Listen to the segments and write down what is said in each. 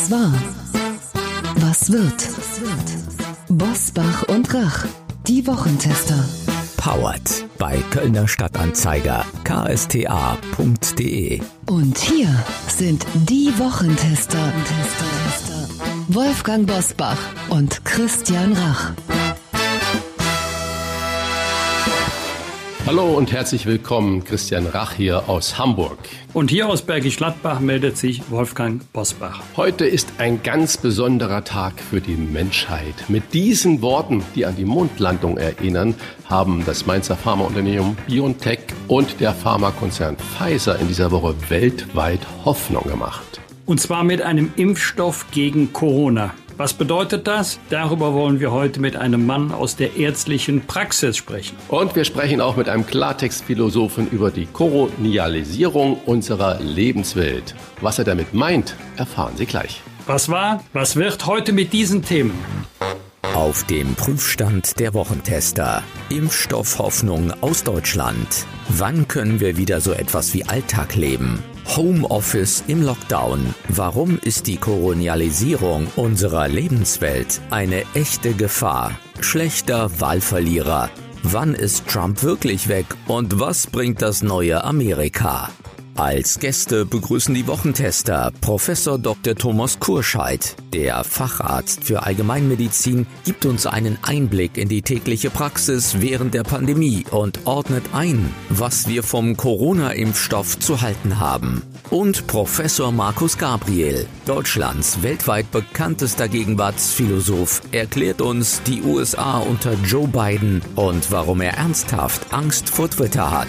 Was war? Was wird? Bosbach und Rach, die Wochentester. Powered bei Kölner Stadtanzeiger ksta.de. Und hier sind die Wochentester. Wolfgang Bosbach und Christian Rach. Hallo und herzlich willkommen, Christian Rach hier aus Hamburg. Und hier aus Bergisch Gladbach meldet sich Wolfgang Bosbach. Heute ist ein ganz besonderer Tag für die Menschheit. Mit diesen Worten, die an die Mondlandung erinnern, haben das Mainzer Pharmaunternehmen BioNTech und der Pharmakonzern Pfizer in dieser Woche weltweit Hoffnung gemacht. Und zwar mit einem Impfstoff gegen Corona. Was bedeutet das? Darüber wollen wir heute mit einem Mann aus der ärztlichen Praxis sprechen. Und wir sprechen auch mit einem Klartextphilosophen über die Kolonialisierung unserer Lebenswelt. Was er damit meint, erfahren Sie gleich. Was war, was wird heute mit diesen Themen? Auf dem Prüfstand der Wochentester. Impfstoffhoffnung aus Deutschland. Wann können wir wieder so etwas wie Alltag leben? Homeoffice im Lockdown. Warum ist die Kolonialisierung unserer Lebenswelt eine echte Gefahr? Schlechter Wahlverlierer. Wann ist Trump wirklich weg und was bringt das neue Amerika? Als Gäste begrüßen die Wochentester Professor Dr. Thomas Kurscheid. Der Facharzt für Allgemeinmedizin gibt uns einen Einblick in die tägliche Praxis während der Pandemie und ordnet ein, was wir vom Corona-Impfstoff zu halten haben. Und Professor Markus Gabriel, Deutschlands weltweit bekanntester Gegenwartsphilosoph, erklärt uns die USA unter Joe Biden und warum er ernsthaft Angst vor Twitter hat.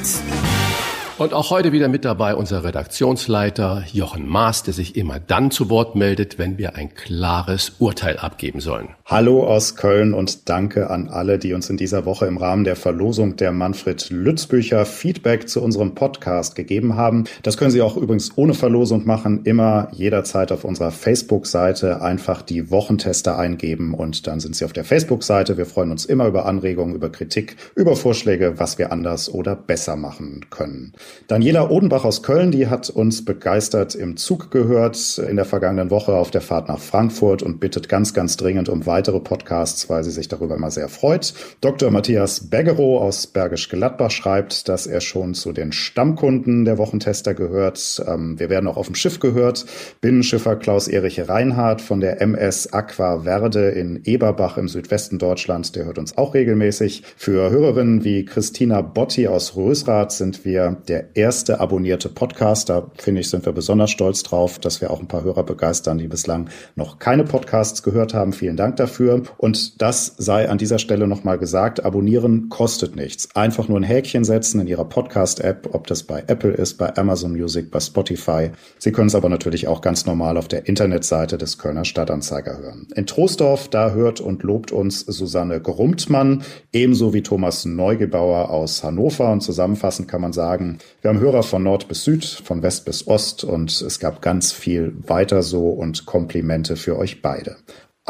Und auch heute wieder mit dabei unser Redaktionsleiter Jochen Maas, der sich immer dann zu Wort meldet, wenn wir ein klares Urteil abgeben sollen. Hallo aus Köln und danke an alle, die uns in dieser Woche im Rahmen der Verlosung der Manfred Lütz Bücher Feedback zu unserem Podcast gegeben haben. Das können Sie auch übrigens ohne Verlosung machen, immer jederzeit auf unserer Facebook-Seite einfach die Wochentester eingeben und dann sind Sie auf der Facebook-Seite. Wir freuen uns immer über Anregungen, über Kritik, über Vorschläge, was wir anders oder besser machen können. Daniela Odenbach aus Köln, die hat uns begeistert im Zug gehört in der vergangenen Woche auf der Fahrt nach Frankfurt und bittet ganz, ganz dringend um weitere Podcasts, weil sie sich darüber immer sehr freut. Dr. Matthias Beggerow aus Bergisch Gladbach schreibt, dass er schon zu den Stammkunden der Wochentester gehört. Ähm, wir werden auch auf dem Schiff gehört. Binnenschiffer Klaus-Erich Reinhardt von der MS Aqua Verde in Eberbach im Südwesten Deutschlands, der hört uns auch regelmäßig. Für Hörerinnen wie Christina Botti aus Rösrath sind wir der der erste abonnierte Podcast. Da finde ich, sind wir besonders stolz drauf, dass wir auch ein paar Hörer begeistern, die bislang noch keine Podcasts gehört haben. Vielen Dank dafür. Und das sei an dieser Stelle nochmal gesagt. Abonnieren kostet nichts. Einfach nur ein Häkchen setzen in Ihrer Podcast-App, ob das bei Apple ist, bei Amazon Music, bei Spotify. Sie können es aber natürlich auch ganz normal auf der Internetseite des Kölner Stadtanzeiger hören. In Troisdorf, da hört und lobt uns Susanne Grumptmann, ebenso wie Thomas Neugebauer aus Hannover. Und zusammenfassend kann man sagen, wir haben Hörer von Nord bis Süd, von West bis Ost und es gab ganz viel weiter so und Komplimente für euch beide.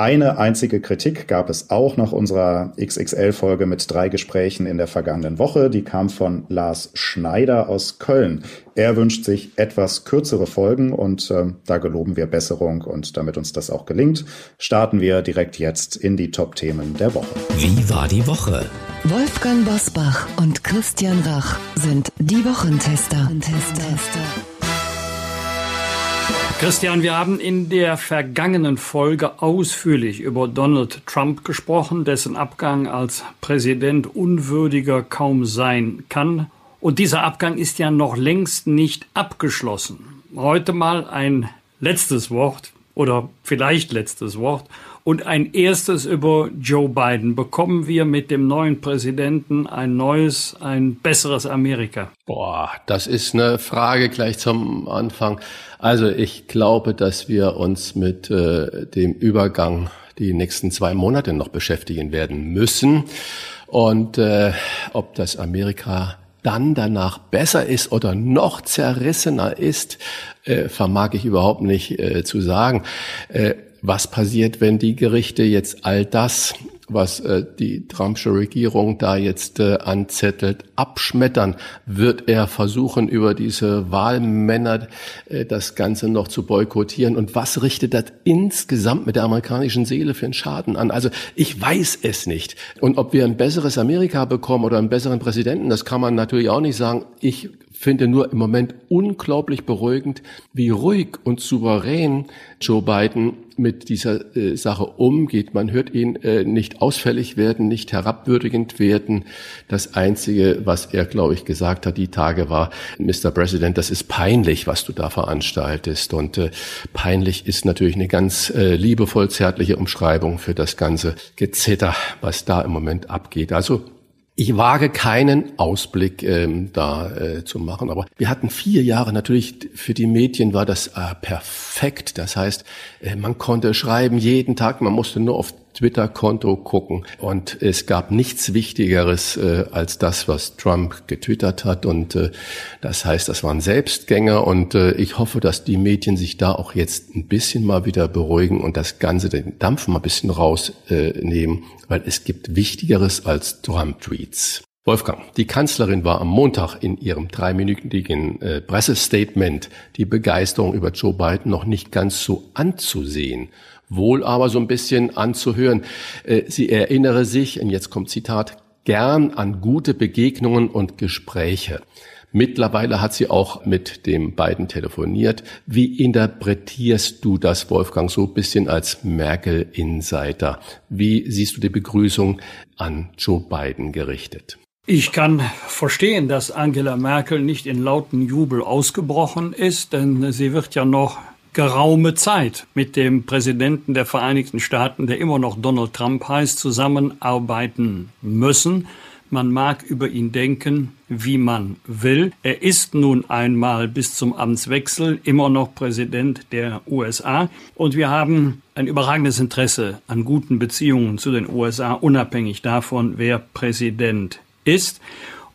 Eine einzige Kritik gab es auch nach unserer XXL-Folge mit drei Gesprächen in der vergangenen Woche. Die kam von Lars Schneider aus Köln. Er wünscht sich etwas kürzere Folgen und äh, da geloben wir Besserung. Und damit uns das auch gelingt, starten wir direkt jetzt in die Top-Themen der Woche. Wie war die Woche? Wolfgang Bosbach und Christian Rach sind die Wochentester. Wochentester. Christian, wir haben in der vergangenen Folge ausführlich über Donald Trump gesprochen, dessen Abgang als Präsident unwürdiger kaum sein kann. Und dieser Abgang ist ja noch längst nicht abgeschlossen. Heute mal ein letztes Wort oder vielleicht letztes Wort und ein erstes über Joe Biden. Bekommen wir mit dem neuen Präsidenten ein neues, ein besseres Amerika? Boah, das ist eine Frage gleich zum Anfang. Also ich glaube, dass wir uns mit äh, dem Übergang die nächsten zwei Monate noch beschäftigen werden müssen. Und äh, ob das Amerika dann danach besser ist oder noch zerrissener ist, äh, vermag ich überhaupt nicht äh, zu sagen. Äh, was passiert, wenn die Gerichte jetzt all das was äh, die Trumpsche Regierung da jetzt äh, anzettelt, abschmettern, wird er versuchen, über diese Wahlmänner äh, das Ganze noch zu boykottieren. Und was richtet das insgesamt mit der amerikanischen Seele für einen Schaden an? Also ich weiß es nicht. Und ob wir ein besseres Amerika bekommen oder einen besseren Präsidenten, das kann man natürlich auch nicht sagen. Ich finde nur im Moment unglaublich beruhigend, wie ruhig und souverän Joe Biden mit dieser äh, Sache umgeht. Man hört ihn äh, nicht ausfällig werden, nicht herabwürdigend werden. Das Einzige, was er, glaube ich, gesagt hat, die Tage war, Mr. President, das ist peinlich, was du da veranstaltest. Und äh, peinlich ist natürlich eine ganz äh, liebevoll zärtliche Umschreibung für das ganze Gezitter, was da im Moment abgeht. Also ich wage keinen Ausblick ähm, da äh, zu machen, aber wir hatten vier Jahre natürlich für die Medien war das äh, perfekt. Das heißt, äh, man konnte schreiben jeden Tag, man musste nur auf Twitter-Konto gucken. Und es gab nichts Wichtigeres äh, als das, was Trump getwittert hat. Und äh, das heißt, das waren Selbstgänger und äh, ich hoffe, dass die Medien sich da auch jetzt ein bisschen mal wieder beruhigen und das Ganze den Dampf mal ein bisschen rausnehmen, weil es gibt Wichtigeres als Trump-Tweets. Wolfgang, die Kanzlerin war am Montag in ihrem dreiminütigen äh, Pressestatement die Begeisterung über Joe Biden noch nicht ganz so anzusehen, wohl aber so ein bisschen anzuhören. Äh, sie erinnere sich, und jetzt kommt Zitat, gern an gute Begegnungen und Gespräche. Mittlerweile hat sie auch mit dem beiden telefoniert. Wie interpretierst du das, Wolfgang, so ein bisschen als Merkel-Insider? Wie siehst du die Begrüßung an Joe Biden gerichtet? Ich kann verstehen, dass Angela Merkel nicht in lauten Jubel ausgebrochen ist, denn sie wird ja noch geraume Zeit mit dem Präsidenten der Vereinigten Staaten, der immer noch Donald Trump heißt, zusammenarbeiten müssen. Man mag über ihn denken, wie man will. Er ist nun einmal bis zum Amtswechsel immer noch Präsident der USA und wir haben ein überragendes Interesse an guten Beziehungen zu den USA, unabhängig davon, wer Präsident ist.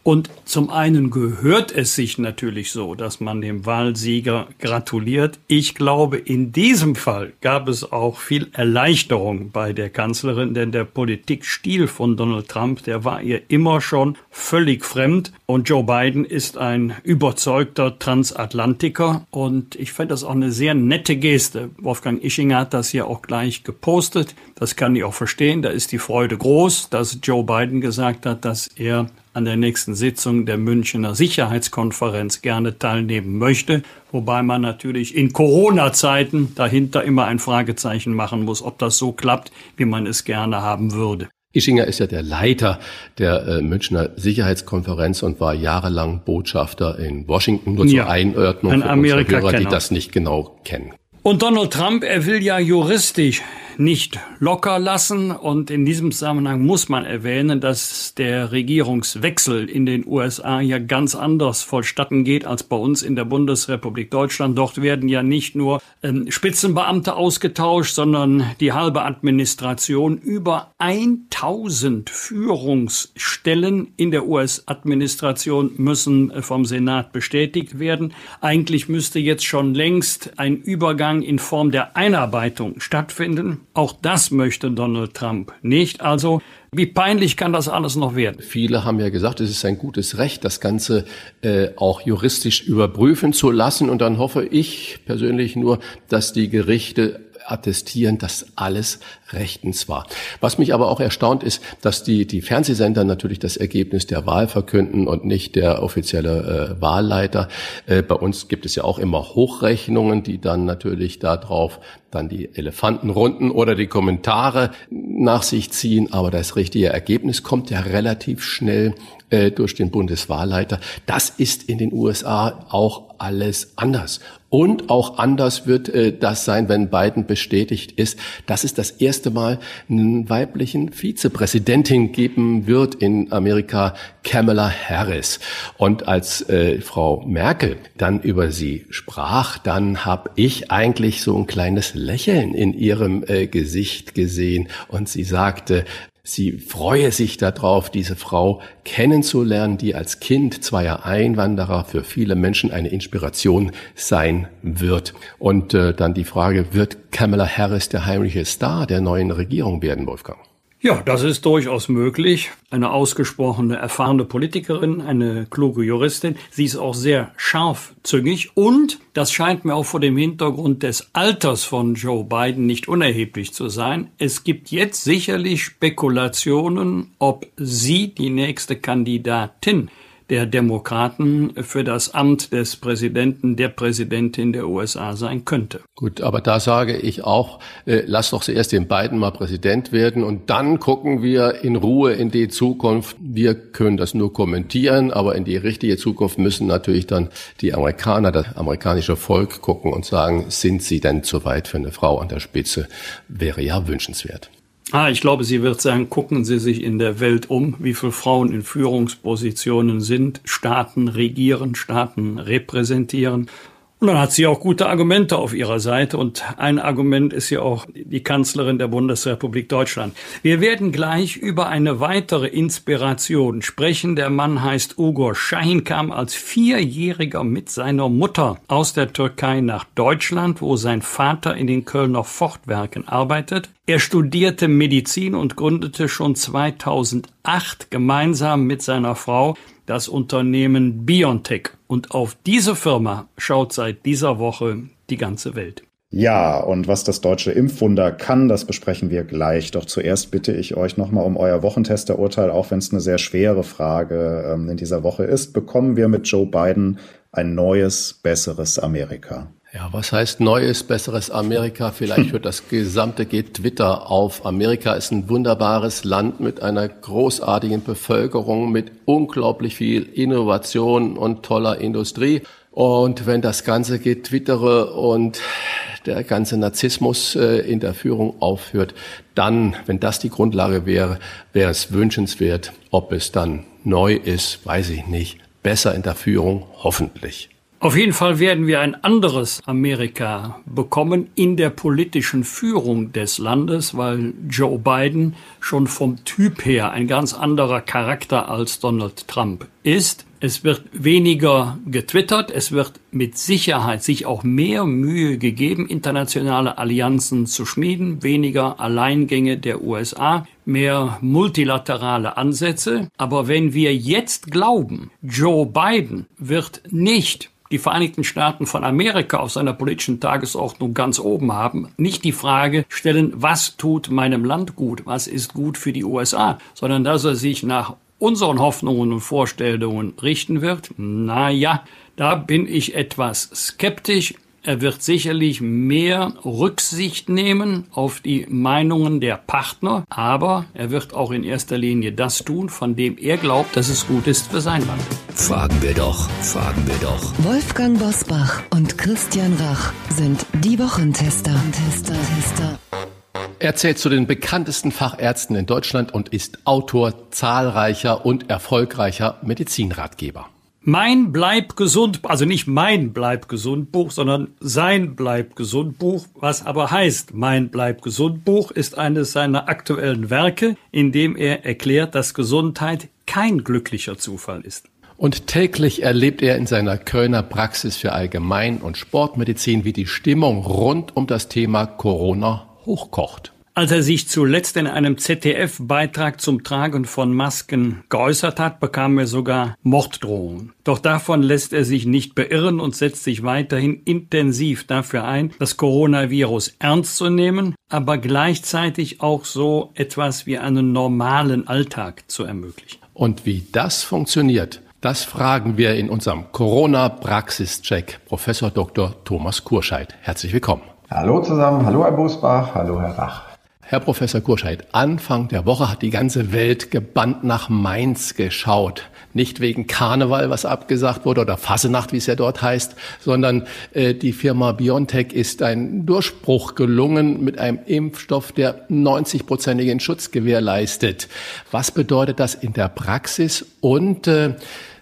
Und zum einen gehört es sich natürlich so, dass man dem Wahlsieger gratuliert. Ich glaube, in diesem Fall gab es auch viel Erleichterung bei der Kanzlerin, denn der Politikstil von Donald Trump, der war ihr immer schon völlig fremd. Und Joe Biden ist ein überzeugter Transatlantiker. Und ich fand das auch eine sehr nette Geste. Wolfgang Ischinger hat das hier auch gleich gepostet. Das kann ich auch verstehen. Da ist die Freude groß, dass Joe Biden gesagt hat, dass er an der nächsten Sitzung der Münchner Sicherheitskonferenz gerne teilnehmen möchte, wobei man natürlich in Corona-Zeiten dahinter immer ein Fragezeichen machen muss, ob das so klappt, wie man es gerne haben würde. Ischinger ist ja der Leiter der äh, Münchner Sicherheitskonferenz und war jahrelang Botschafter in Washington. Nur zur ja, Einordnung für Amerika unsere Hörer, die das nicht genau kennen. Und Donald Trump, er will ja juristisch nicht locker lassen. Und in diesem Zusammenhang muss man erwähnen, dass der Regierungswechsel in den USA ja ganz anders vollstatten geht als bei uns in der Bundesrepublik Deutschland. Dort werden ja nicht nur ähm, Spitzenbeamte ausgetauscht, sondern die halbe Administration. Über 1000 Führungsstellen in der US-Administration müssen äh, vom Senat bestätigt werden. Eigentlich müsste jetzt schon längst ein Übergang in Form der Einarbeitung stattfinden. Auch das möchte Donald Trump nicht. Also wie peinlich kann das alles noch werden? Viele haben ja gesagt, es ist ein gutes Recht, das Ganze äh, auch juristisch überprüfen zu lassen. Und dann hoffe ich persönlich nur, dass die Gerichte attestieren, dass alles rechtens war. Was mich aber auch erstaunt ist, dass die, die Fernsehsender natürlich das Ergebnis der Wahl verkünden und nicht der offizielle äh, Wahlleiter. Äh, bei uns gibt es ja auch immer Hochrechnungen, die dann natürlich darauf dann die Elefantenrunden oder die Kommentare nach sich ziehen. Aber das richtige Ergebnis kommt ja relativ schnell äh, durch den Bundeswahlleiter. Das ist in den USA auch alles anders. Und auch anders wird äh, das sein, wenn Biden bestätigt ist, dass es das erste Mal einen weiblichen Vizepräsidentin geben wird in Amerika, Kamala Harris. Und als äh, Frau Merkel dann über sie sprach, dann habe ich eigentlich so ein kleines Lächeln in ihrem äh, Gesicht gesehen und sie sagte, Sie freue sich darauf, diese Frau kennenzulernen, die als Kind zweier Einwanderer für viele Menschen eine Inspiration sein wird. Und äh, dann die Frage, wird Kamala Harris der heimliche Star der neuen Regierung werden, Wolfgang? Ja, das ist durchaus möglich. Eine ausgesprochene, erfahrene Politikerin, eine kluge Juristin. Sie ist auch sehr scharfzüngig und das scheint mir auch vor dem Hintergrund des Alters von Joe Biden nicht unerheblich zu sein. Es gibt jetzt sicherlich Spekulationen, ob sie die nächste Kandidatin der Demokraten für das Amt des Präsidenten, der Präsidentin der USA sein könnte. Gut, aber da sage ich auch, äh, lass doch zuerst den Biden mal Präsident werden und dann gucken wir in Ruhe in die Zukunft. Wir können das nur kommentieren, aber in die richtige Zukunft müssen natürlich dann die Amerikaner, das amerikanische Volk gucken und sagen, sind sie denn zu weit für eine Frau an der Spitze? Wäre ja wünschenswert. Ah, ich glaube, sie wird sagen, gucken Sie sich in der Welt um, wie viele Frauen in Führungspositionen sind, Staaten regieren, Staaten repräsentieren. Und dann hat sie auch gute Argumente auf ihrer Seite. Und ein Argument ist ja auch die Kanzlerin der Bundesrepublik Deutschland. Wir werden gleich über eine weitere Inspiration sprechen. Der Mann heißt Ugo Schein, kam als Vierjähriger mit seiner Mutter aus der Türkei nach Deutschland, wo sein Vater in den Kölner Fortwerken arbeitet. Er studierte Medizin und gründete schon 2008 gemeinsam mit seiner Frau das Unternehmen Biontech. Und auf diese Firma schaut seit dieser Woche die ganze Welt. Ja, und was das deutsche Impfwunder kann, das besprechen wir gleich. Doch zuerst bitte ich euch nochmal um euer Wochentesterurteil, auch wenn es eine sehr schwere Frage ähm, in dieser Woche ist. Bekommen wir mit Joe Biden ein neues, besseres Amerika? Ja, was heißt neues, besseres Amerika? Vielleicht hört das gesamte Twitter auf. Amerika ist ein wunderbares Land mit einer großartigen Bevölkerung, mit unglaublich viel Innovation und toller Industrie. Und wenn das ganze Getwittere und der ganze Narzissmus äh, in der Führung aufhört, dann, wenn das die Grundlage wäre, wäre es wünschenswert. Ob es dann neu ist, weiß ich nicht. Besser in der Führung, hoffentlich. Auf jeden Fall werden wir ein anderes Amerika bekommen in der politischen Führung des Landes, weil Joe Biden schon vom Typ her ein ganz anderer Charakter als Donald Trump ist. Es wird weniger getwittert, es wird mit Sicherheit sich auch mehr Mühe gegeben, internationale Allianzen zu schmieden, weniger Alleingänge der USA, mehr multilaterale Ansätze. Aber wenn wir jetzt glauben, Joe Biden wird nicht die Vereinigten Staaten von Amerika auf seiner politischen Tagesordnung ganz oben haben, nicht die Frage stellen, was tut meinem Land gut, was ist gut für die USA, sondern dass er sich nach unseren Hoffnungen und Vorstellungen richten wird, na ja, da bin ich etwas skeptisch. Er wird sicherlich mehr Rücksicht nehmen auf die Meinungen der Partner, aber er wird auch in erster Linie das tun, von dem er glaubt, dass es gut ist für sein Land. Fragen wir doch, fragen wir doch. Wolfgang Bosbach und Christian Rach sind die Wochentester. Tester, Tester. Er zählt zu den bekanntesten Fachärzten in Deutschland und ist Autor zahlreicher und erfolgreicher Medizinratgeber. Mein Bleib gesund, also nicht mein Bleib gesund Buch, sondern sein Bleib gesund Buch, was aber heißt, mein Bleib gesund Buch ist eines seiner aktuellen Werke, in dem er erklärt, dass Gesundheit kein glücklicher Zufall ist. Und täglich erlebt er in seiner Kölner Praxis für Allgemein- und Sportmedizin, wie die Stimmung rund um das Thema Corona hochkocht. Als er sich zuletzt in einem ZDF-Beitrag zum Tragen von Masken geäußert hat, bekam er sogar Morddrohungen. Doch davon lässt er sich nicht beirren und setzt sich weiterhin intensiv dafür ein, das Coronavirus ernst zu nehmen, aber gleichzeitig auch so etwas wie einen normalen Alltag zu ermöglichen. Und wie das funktioniert, das fragen wir in unserem Corona-Praxischeck Professor Dr. Thomas Kurscheid. Herzlich willkommen. Hallo zusammen, hallo Herr Busbach, hallo Herr Rach. Herr Professor Kurscheid, Anfang der Woche hat die ganze Welt gebannt nach Mainz geschaut. Nicht wegen Karneval, was abgesagt wurde, oder Fassenacht, wie es ja dort heißt, sondern äh, die Firma BioNTech ist ein Durchbruch gelungen mit einem Impfstoff, der 90-prozentigen Schutz gewährleistet. Was bedeutet das in der Praxis und äh,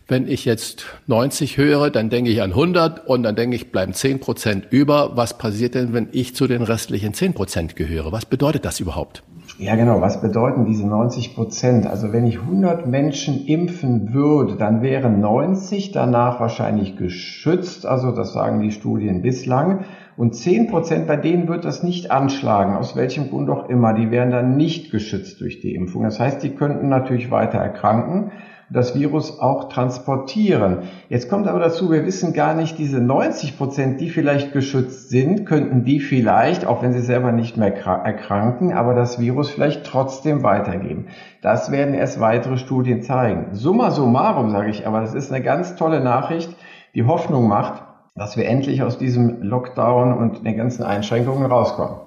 wenn ich jetzt 90 höre, dann denke ich an 100 und dann denke ich, bleiben 10 Prozent über. Was passiert denn, wenn ich zu den restlichen 10 Prozent gehöre? Was bedeutet das überhaupt? Ja, genau. Was bedeuten diese 90 Prozent? Also wenn ich 100 Menschen impfen würde, dann wären 90 danach wahrscheinlich geschützt. Also das sagen die Studien bislang. Und 10 Prozent, bei denen wird das nicht anschlagen, aus welchem Grund auch immer. Die wären dann nicht geschützt durch die Impfung. Das heißt, die könnten natürlich weiter erkranken das Virus auch transportieren. Jetzt kommt aber dazu, wir wissen gar nicht, diese 90 Prozent, die vielleicht geschützt sind, könnten die vielleicht, auch wenn sie selber nicht mehr erkranken, aber das Virus vielleicht trotzdem weitergeben. Das werden erst weitere Studien zeigen. Summa summarum sage ich, aber das ist eine ganz tolle Nachricht, die Hoffnung macht, dass wir endlich aus diesem Lockdown und den ganzen Einschränkungen rauskommen.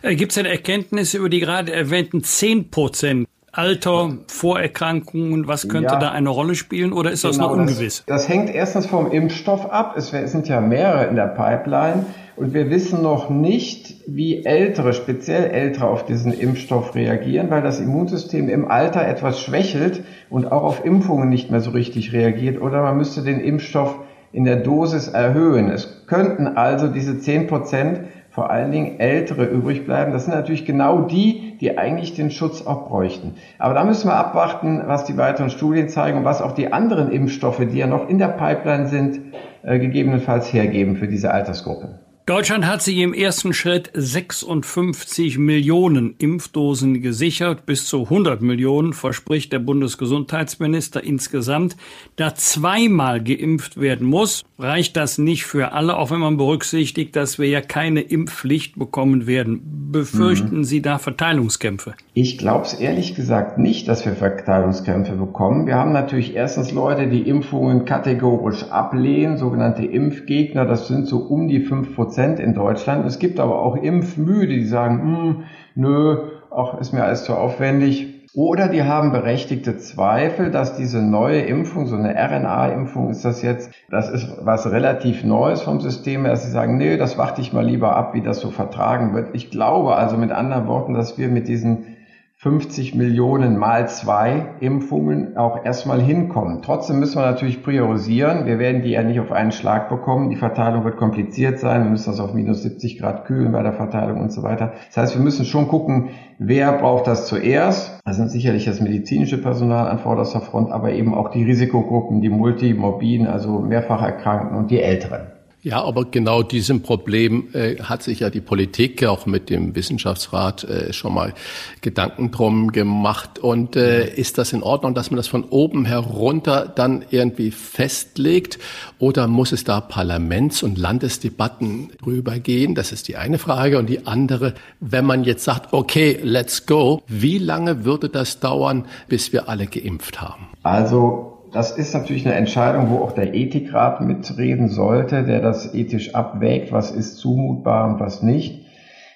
Äh, Gibt es denn Erkenntnisse über die gerade erwähnten 10 Prozent? Alter, Vorerkrankungen, was könnte ja, da eine Rolle spielen oder ist das genau, noch ungewiss? Das, das, hängt erstens vom Impfstoff ab. Es sind ja mehrere in der Pipeline und wir wissen noch nicht, wie Ältere, speziell Ältere auf diesen Impfstoff reagieren, weil das Immunsystem im Alter etwas schwächelt und auch auf Impfungen nicht mehr so richtig reagiert oder man müsste den Impfstoff in der Dosis erhöhen. Es könnten also diese 10 Prozent vor allen Dingen Ältere übrig bleiben. Das sind natürlich genau die, die eigentlich den Schutz auch bräuchten. Aber da müssen wir abwarten, was die weiteren Studien zeigen und was auch die anderen Impfstoffe, die ja noch in der Pipeline sind, äh, gegebenenfalls hergeben für diese Altersgruppe. Deutschland hat sich im ersten Schritt 56 Millionen Impfdosen gesichert. Bis zu 100 Millionen verspricht der Bundesgesundheitsminister insgesamt. Da zweimal geimpft werden muss, reicht das nicht für alle, auch wenn man berücksichtigt, dass wir ja keine Impfpflicht bekommen werden. Befürchten mhm. Sie da Verteilungskämpfe? Ich glaube es ehrlich gesagt nicht, dass wir Verteilungskämpfe bekommen. Wir haben natürlich erstens Leute, die Impfungen kategorisch ablehnen, sogenannte Impfgegner. Das sind so um die 5 Prozent Prozent in Deutschland. Es gibt aber auch Impfmüde, die sagen, hm, nö, auch ist mir alles zu aufwendig. Oder die haben berechtigte Zweifel, dass diese neue Impfung, so eine RNA-Impfung ist das jetzt, das ist was relativ Neues vom System dass sie sagen, nee, das warte ich mal lieber ab, wie das so vertragen wird. Ich glaube also mit anderen Worten, dass wir mit diesen 50 Millionen mal zwei Impfungen auch erstmal hinkommen. Trotzdem müssen wir natürlich priorisieren. Wir werden die ja nicht auf einen Schlag bekommen. Die Verteilung wird kompliziert sein. Wir müssen das auf minus 70 Grad kühlen bei der Verteilung und so weiter. Das heißt, wir müssen schon gucken, wer braucht das zuerst. Das sind sicherlich das medizinische Personal an vorderster Front, aber eben auch die Risikogruppen, die Multimorbiden, also mehrfach Erkrankten und die Älteren. Ja, aber genau diesem Problem äh, hat sich ja die Politik auch mit dem Wissenschaftsrat äh, schon mal Gedanken drum gemacht. Und äh, ist das in Ordnung, dass man das von oben herunter dann irgendwie festlegt? Oder muss es da Parlaments- und Landesdebatten drüber gehen? Das ist die eine Frage. Und die andere, wenn man jetzt sagt, okay, let's go, wie lange würde das dauern, bis wir alle geimpft haben? Also das ist natürlich eine Entscheidung, wo auch der Ethikrat mitreden sollte, der das ethisch abwägt, was ist zumutbar und was nicht.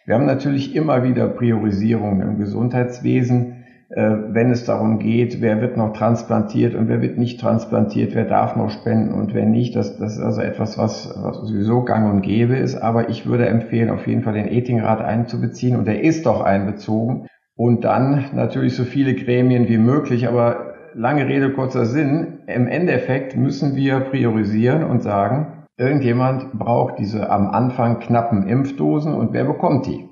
Wir haben natürlich immer wieder Priorisierungen im Gesundheitswesen, äh, wenn es darum geht, wer wird noch transplantiert und wer wird nicht transplantiert, wer darf noch spenden und wer nicht. Das, das ist also etwas, was, was sowieso gang und gäbe ist. Aber ich würde empfehlen, auf jeden Fall den Ethikrat einzubeziehen und der ist doch einbezogen. Und dann natürlich so viele Gremien wie möglich, aber lange Rede, kurzer Sinn. Im Endeffekt müssen wir priorisieren und sagen, irgendjemand braucht diese am Anfang knappen Impfdosen und wer bekommt die?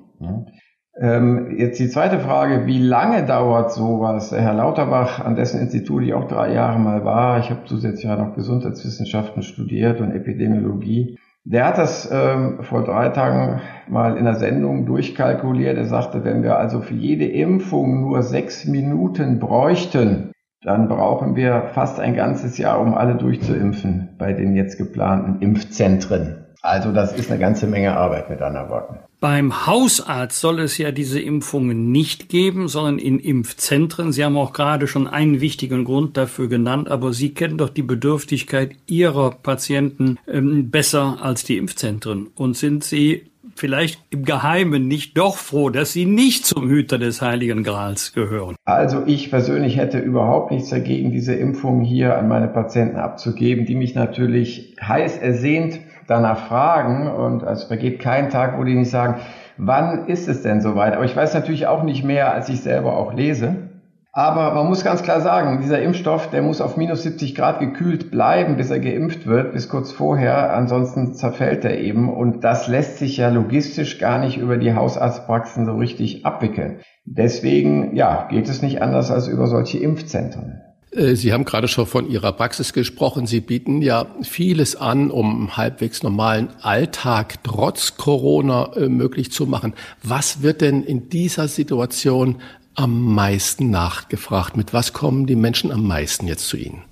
Ähm, jetzt die zweite Frage, wie lange dauert sowas? Herr Lauterbach, an dessen Institut ich auch drei Jahre mal war, ich habe zusätzlich ja noch Gesundheitswissenschaften studiert und Epidemiologie, der hat das ähm, vor drei Tagen mal in der Sendung durchkalkuliert. Er sagte, wenn wir also für jede Impfung nur sechs Minuten bräuchten, dann brauchen wir fast ein ganzes Jahr, um alle durchzuimpfen bei den jetzt geplanten Impfzentren. Also das ist eine ganze Menge Arbeit mit anderen Worten. Beim Hausarzt soll es ja diese Impfungen nicht geben, sondern in Impfzentren. Sie haben auch gerade schon einen wichtigen Grund dafür genannt, aber Sie kennen doch die Bedürftigkeit Ihrer Patienten ähm, besser als die Impfzentren. Und sind Sie vielleicht im Geheimen nicht doch froh, dass Sie nicht zum Hüter des Heiligen Grals gehören? Also ich persönlich hätte überhaupt nichts dagegen, diese Impfung hier an meine Patienten abzugeben, die mich natürlich heiß ersehnt danach fragen und es vergeht kein Tag, wo die nicht sagen, wann ist es denn soweit? Aber ich weiß natürlich auch nicht mehr, als ich selber auch lese. Aber man muss ganz klar sagen, dieser Impfstoff, der muss auf minus 70 Grad gekühlt bleiben, bis er geimpft wird, bis kurz vorher. Ansonsten zerfällt er eben. Und das lässt sich ja logistisch gar nicht über die Hausarztpraxen so richtig abwickeln. Deswegen, ja, geht es nicht anders als über solche Impfzentren. Äh, Sie haben gerade schon von Ihrer Praxis gesprochen. Sie bieten ja vieles an, um halbwegs normalen Alltag trotz Corona äh, möglich zu machen. Was wird denn in dieser Situation am meisten nachgefragt? Mit was kommen die Menschen am meisten jetzt zu Ihnen?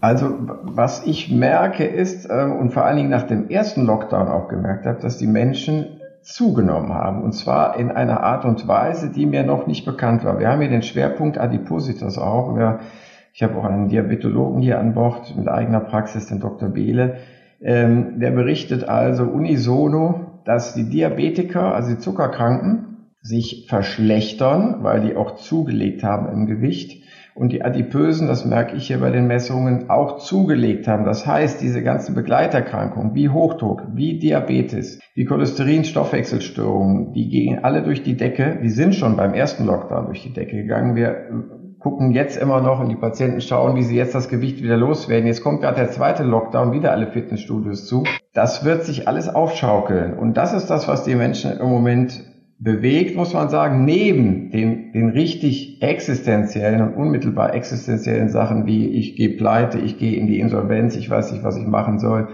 Also was ich merke ist, äh, und vor allen Dingen nach dem ersten Lockdown auch gemerkt habe, dass die Menschen zugenommen haben. Und zwar in einer Art und Weise, die mir noch nicht bekannt war. Wir haben hier den Schwerpunkt Adipositas auch. Wir, ich habe auch einen Diabetologen hier an Bord mit eigener Praxis, den Dr. Behle. Ähm, der berichtet also unisono, dass die Diabetiker, also die Zuckerkranken, sich verschlechtern, weil die auch zugelegt haben im Gewicht. Und die Adipösen, das merke ich hier bei den Messungen, auch zugelegt haben. Das heißt, diese ganzen Begleiterkrankungen wie Hochdruck, wie Diabetes, wie Cholesterin-Stoffwechselstörungen, die gehen alle durch die Decke. Die sind schon beim ersten Lockdown durch die Decke gegangen. Wir gucken jetzt immer noch und die Patienten schauen, wie sie jetzt das Gewicht wieder loswerden. Jetzt kommt gerade der zweite Lockdown, wieder alle Fitnessstudios zu. Das wird sich alles aufschaukeln. Und das ist das, was die Menschen im Moment bewegt, muss man sagen, neben den, den richtig existenziellen und unmittelbar existenziellen Sachen wie ich gehe pleite, ich gehe in die Insolvenz, ich weiß nicht, was ich machen soll,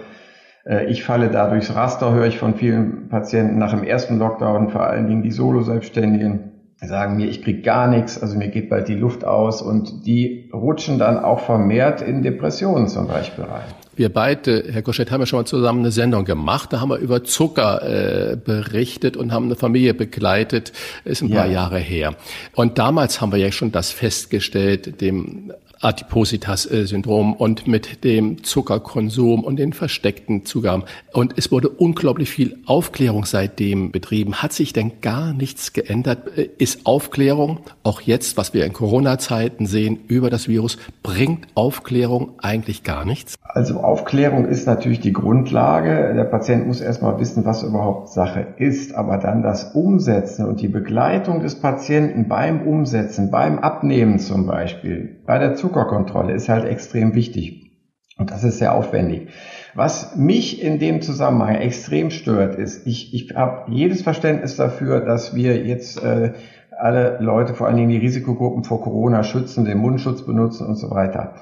äh, ich falle da durchs Raster, höre ich von vielen Patienten nach dem ersten Lockdown, vor allen Dingen die Solo-Selbstständigen, sagen mir, ich krieg gar nichts, also mir geht bald die Luft aus und die rutschen dann auch vermehrt in Depressionen zum Beispiel rein. Wir beide, Herr Koschett, haben ja schon mal zusammen eine Sendung gemacht. Da haben wir über Zucker äh, berichtet und haben eine Familie begleitet. Ist ein ja. paar Jahre her. Und damals haben wir ja schon das festgestellt, dem Adipositas-Syndrom und mit dem Zuckerkonsum und den versteckten Zugaben. Und es wurde unglaublich viel Aufklärung seitdem betrieben. Hat sich denn gar nichts geändert? Ist Aufklärung, auch jetzt, was wir in Corona-Zeiten sehen, über das Virus, bringt Aufklärung eigentlich gar nichts? Also Aufklärung ist natürlich die Grundlage. Der Patient muss erstmal wissen, was überhaupt Sache ist, aber dann das Umsetzen und die Begleitung des Patienten beim Umsetzen, beim Abnehmen zum Beispiel, bei der Zuckerkontrolle ist halt extrem wichtig. Und das ist sehr aufwendig. Was mich in dem Zusammenhang extrem stört, ist, ich, ich habe jedes Verständnis dafür, dass wir jetzt äh, alle Leute, vor allen Dingen die Risikogruppen vor Corona schützen, den Mundschutz benutzen und so weiter.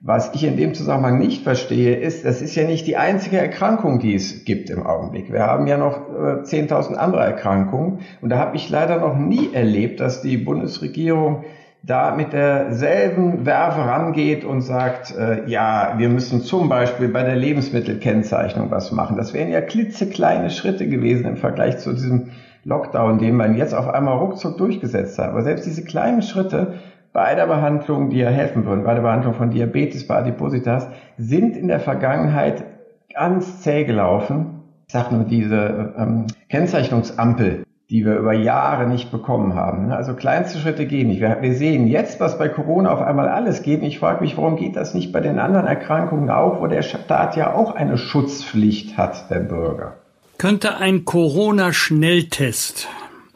Was ich in dem Zusammenhang nicht verstehe, ist, das ist ja nicht die einzige Erkrankung, die es gibt im Augenblick. Wir haben ja noch äh, 10.000 andere Erkrankungen und da habe ich leider noch nie erlebt, dass die Bundesregierung da mit derselben Werfe rangeht und sagt, äh, ja, wir müssen zum Beispiel bei der Lebensmittelkennzeichnung was machen. Das wären ja klitzekleine Schritte gewesen im Vergleich zu diesem Lockdown, den man jetzt auf einmal ruckzuck durchgesetzt hat. Aber selbst diese kleinen Schritte bei der Behandlung, die ja helfen würden, bei der Behandlung von Diabetes, bei Adipositas, sind in der Vergangenheit ganz zäh gelaufen. Ich sage nur diese ähm, Kennzeichnungsampel, die wir über Jahre nicht bekommen haben. Also kleinste Schritte gehen nicht. Wir, wir sehen jetzt, was bei Corona auf einmal alles geht. Und ich frage mich, warum geht das nicht bei den anderen Erkrankungen auch, wo der Staat ja auch eine Schutzpflicht hat, der Bürger? Könnte ein Corona-Schnelltest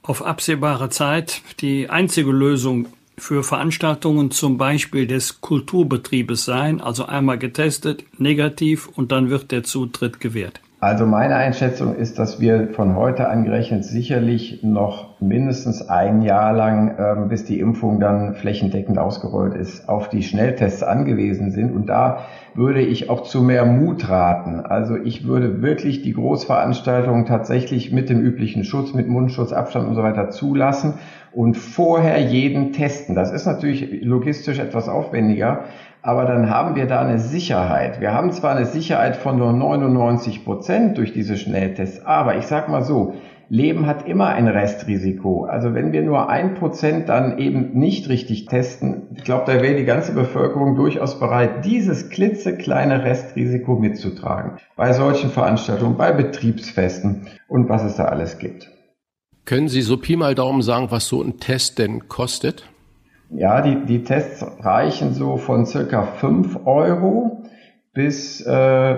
auf absehbare Zeit die einzige Lösung für Veranstaltungen zum Beispiel des Kulturbetriebes sein, also einmal getestet, negativ und dann wird der Zutritt gewährt? Also meine Einschätzung ist, dass wir von heute angerechnet sicherlich noch mindestens ein Jahr lang, ähm, bis die Impfung dann flächendeckend ausgerollt ist, auf die Schnelltests angewiesen sind. Und da würde ich auch zu mehr Mut raten. Also ich würde wirklich die Großveranstaltungen tatsächlich mit dem üblichen Schutz, mit Mundschutz, Abstand und so weiter zulassen und vorher jeden testen. Das ist natürlich logistisch etwas aufwendiger, aber dann haben wir da eine Sicherheit. Wir haben zwar eine Sicherheit von nur 99 Prozent durch diese Schnelltests, aber ich sag mal so, Leben hat immer ein Restrisiko. Also wenn wir nur ein Prozent dann eben nicht richtig testen, ich glaube, da wäre die ganze Bevölkerung durchaus bereit, dieses klitzekleine Restrisiko mitzutragen. Bei solchen Veranstaltungen, bei Betriebsfesten und was es da alles gibt. Können Sie so Pi mal Daumen sagen, was so ein Test denn kostet? Ja, die, die Tests reichen so von circa 5 Euro bis äh,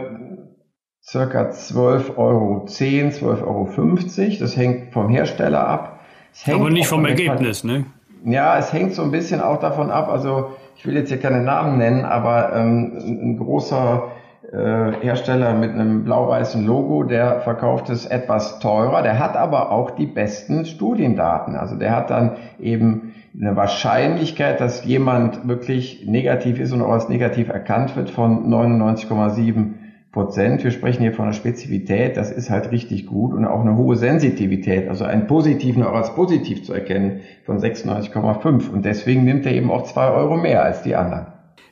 circa 12,10 Euro, 12,50 Euro. Das hängt vom Hersteller ab. Aber nicht vom Ergebnis, ne? Ja, es hängt so ein bisschen auch davon ab. Also ich will jetzt hier keine Namen nennen, aber ähm, ein großer äh, Hersteller mit einem blau-weißen Logo, der verkauft es etwas teurer. Der hat aber auch die besten Studiendaten. Also der hat dann eben eine Wahrscheinlichkeit, dass jemand wirklich negativ ist und auch als negativ erkannt wird von 99,7 Prozent. Wir sprechen hier von einer Spezifität, das ist halt richtig gut und auch eine hohe Sensitivität, also einen positiven auch als positiv zu erkennen von 96,5 und deswegen nimmt er eben auch zwei Euro mehr als die anderen.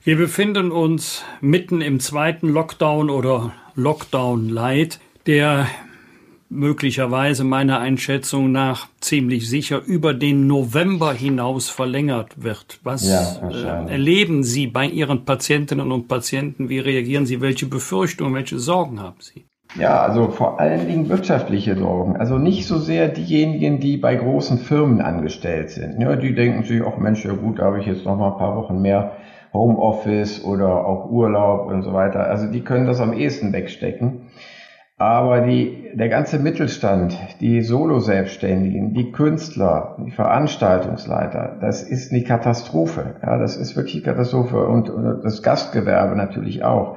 Wir befinden uns mitten im zweiten Lockdown oder Lockdown Light, der möglicherweise meiner Einschätzung nach ziemlich sicher über den November hinaus verlängert wird. Was ja, äh, erleben Sie bei Ihren Patientinnen und Patienten? Wie reagieren Sie? Welche Befürchtungen, welche Sorgen haben Sie? Ja, also vor allen Dingen wirtschaftliche Sorgen. Also nicht so sehr diejenigen, die bei großen Firmen angestellt sind. Ja, die denken sich, ach Mensch, ja gut, da habe ich jetzt noch mal ein paar Wochen mehr Homeoffice oder auch Urlaub und so weiter. Also die können das am ehesten wegstecken. Aber die, der ganze Mittelstand, die Solo-Selbstständigen, die Künstler, die Veranstaltungsleiter, das ist eine Katastrophe. Ja, das ist wirklich Katastrophe und, und das Gastgewerbe natürlich auch.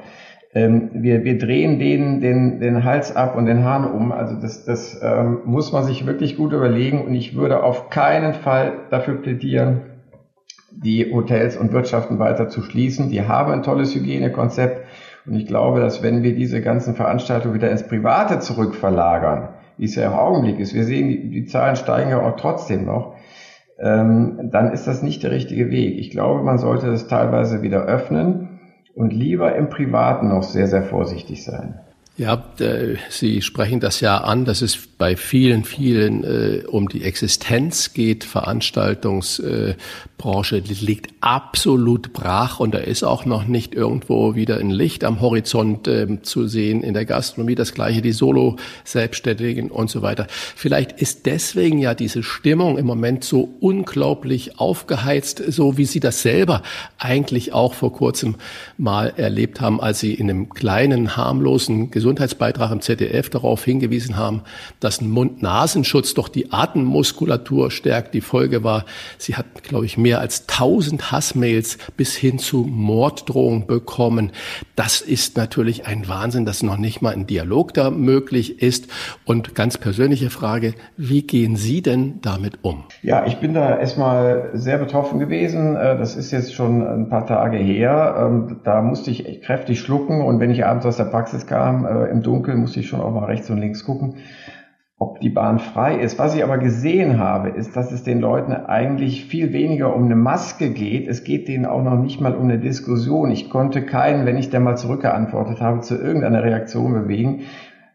Ähm, wir, wir drehen denen den, den Hals ab und den Hahn um. Also das, das ähm, muss man sich wirklich gut überlegen und ich würde auf keinen Fall dafür plädieren, die Hotels und Wirtschaften weiter zu schließen. Die haben ein tolles Hygienekonzept und ich glaube, dass wenn wir diese ganzen Veranstaltungen wieder ins Private zurückverlagern, wie es ja im Augenblick ist, wir sehen, die, die Zahlen steigen ja auch trotzdem noch, ähm, dann ist das nicht der richtige Weg. Ich glaube, man sollte das teilweise wieder öffnen und lieber im Privaten noch sehr, sehr vorsichtig sein. Ja, äh, Sie sprechen das ja an, dass es bei vielen, vielen äh, um die Existenz geht. Veranstaltungsbranche äh, liegt absolut brach und da ist auch noch nicht irgendwo wieder ein Licht am Horizont äh, zu sehen in der Gastronomie. Das gleiche die Solo-Selbstständigen und so weiter. Vielleicht ist deswegen ja diese Stimmung im Moment so unglaublich aufgeheizt, so wie Sie das selber eigentlich auch vor kurzem mal erlebt haben, als Sie in einem kleinen, harmlosen Gesundheitsbeitrag im ZDF darauf hingewiesen haben, dass ein Mund-Nasenschutz doch die Atemmuskulatur stärkt. Die Folge war, sie hat, glaube ich, mehr als 1000 Hassmails bis hin zu Morddrohungen bekommen. Das ist natürlich ein Wahnsinn, dass noch nicht mal ein Dialog da möglich ist. Und ganz persönliche Frage, wie gehen Sie denn damit um? Ja, ich bin da erstmal sehr betroffen gewesen. Äh, das ist jetzt schon ein paar Tage her. Ähm, da musste ich kräftig schlucken und wenn ich abends aus der Praxis kam, äh, im Dunkeln, musste ich schon auch mal rechts und links gucken ob die Bahn frei ist. Was ich aber gesehen habe, ist, dass es den Leuten eigentlich viel weniger um eine Maske geht. Es geht denen auch noch nicht mal um eine Diskussion. Ich konnte keinen, wenn ich da mal zurückgeantwortet habe, zu irgendeiner Reaktion bewegen.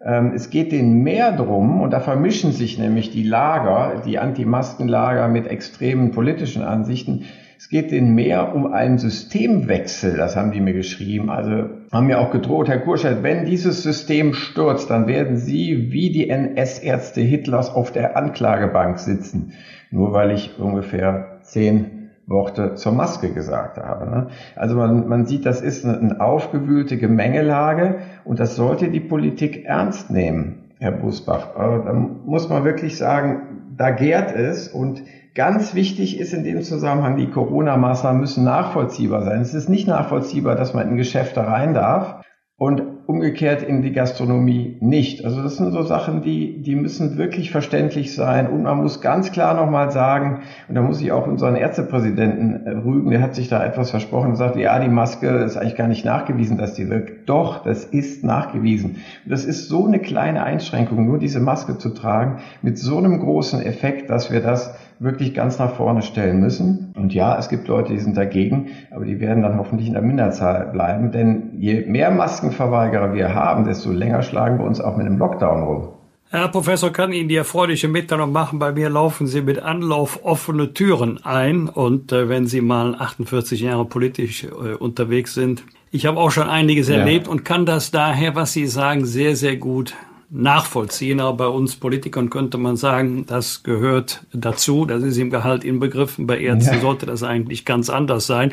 Ähm, es geht denen mehr drum, und da vermischen sich nämlich die Lager, die Anti-Masken-Lager mit extremen politischen Ansichten, es geht denen mehr um einen Systemwechsel, das haben die mir geschrieben. Also haben mir auch gedroht, Herr Kurscheid, wenn dieses System stürzt, dann werden Sie wie die NS-Ärzte Hitlers auf der Anklagebank sitzen. Nur weil ich ungefähr zehn Worte zur Maske gesagt habe. Ne? Also man, man sieht, das ist eine, eine aufgewühlte Gemengelage und das sollte die Politik ernst nehmen, Herr Busbach. Da muss man wirklich sagen, da gärt es und Ganz wichtig ist in dem Zusammenhang, die Corona-Maßnahmen müssen nachvollziehbar sein. Es ist nicht nachvollziehbar, dass man in Geschäfte rein darf und umgekehrt in die Gastronomie nicht. Also das sind so Sachen, die, die müssen wirklich verständlich sein. Und man muss ganz klar nochmal sagen, und da muss ich auch unseren Ärztepräsidenten äh, rügen, der hat sich da etwas versprochen und sagt, ja, die Maske ist eigentlich gar nicht nachgewiesen, dass die wirkt. Doch, das ist nachgewiesen. Und das ist so eine kleine Einschränkung, nur diese Maske zu tragen, mit so einem großen Effekt, dass wir das wirklich ganz nach vorne stellen müssen. Und ja, es gibt Leute, die sind dagegen, aber die werden dann hoffentlich in der Minderzahl bleiben, denn je mehr Maskenverweigerer wir haben, desto länger schlagen wir uns auch mit einem Lockdown rum. Herr Professor, kann Ihnen die erfreuliche Mitteilung machen, bei mir laufen Sie mit Anlauf offene Türen ein und äh, wenn Sie mal 48 Jahre politisch äh, unterwegs sind, ich habe auch schon einiges ja. erlebt und kann das daher, was Sie sagen, sehr, sehr gut nachvollziehen. Aber bei uns Politikern könnte man sagen, das gehört dazu. Das ist im Gehalt inbegriffen. Bei Ärzten ja. sollte das eigentlich ganz anders sein.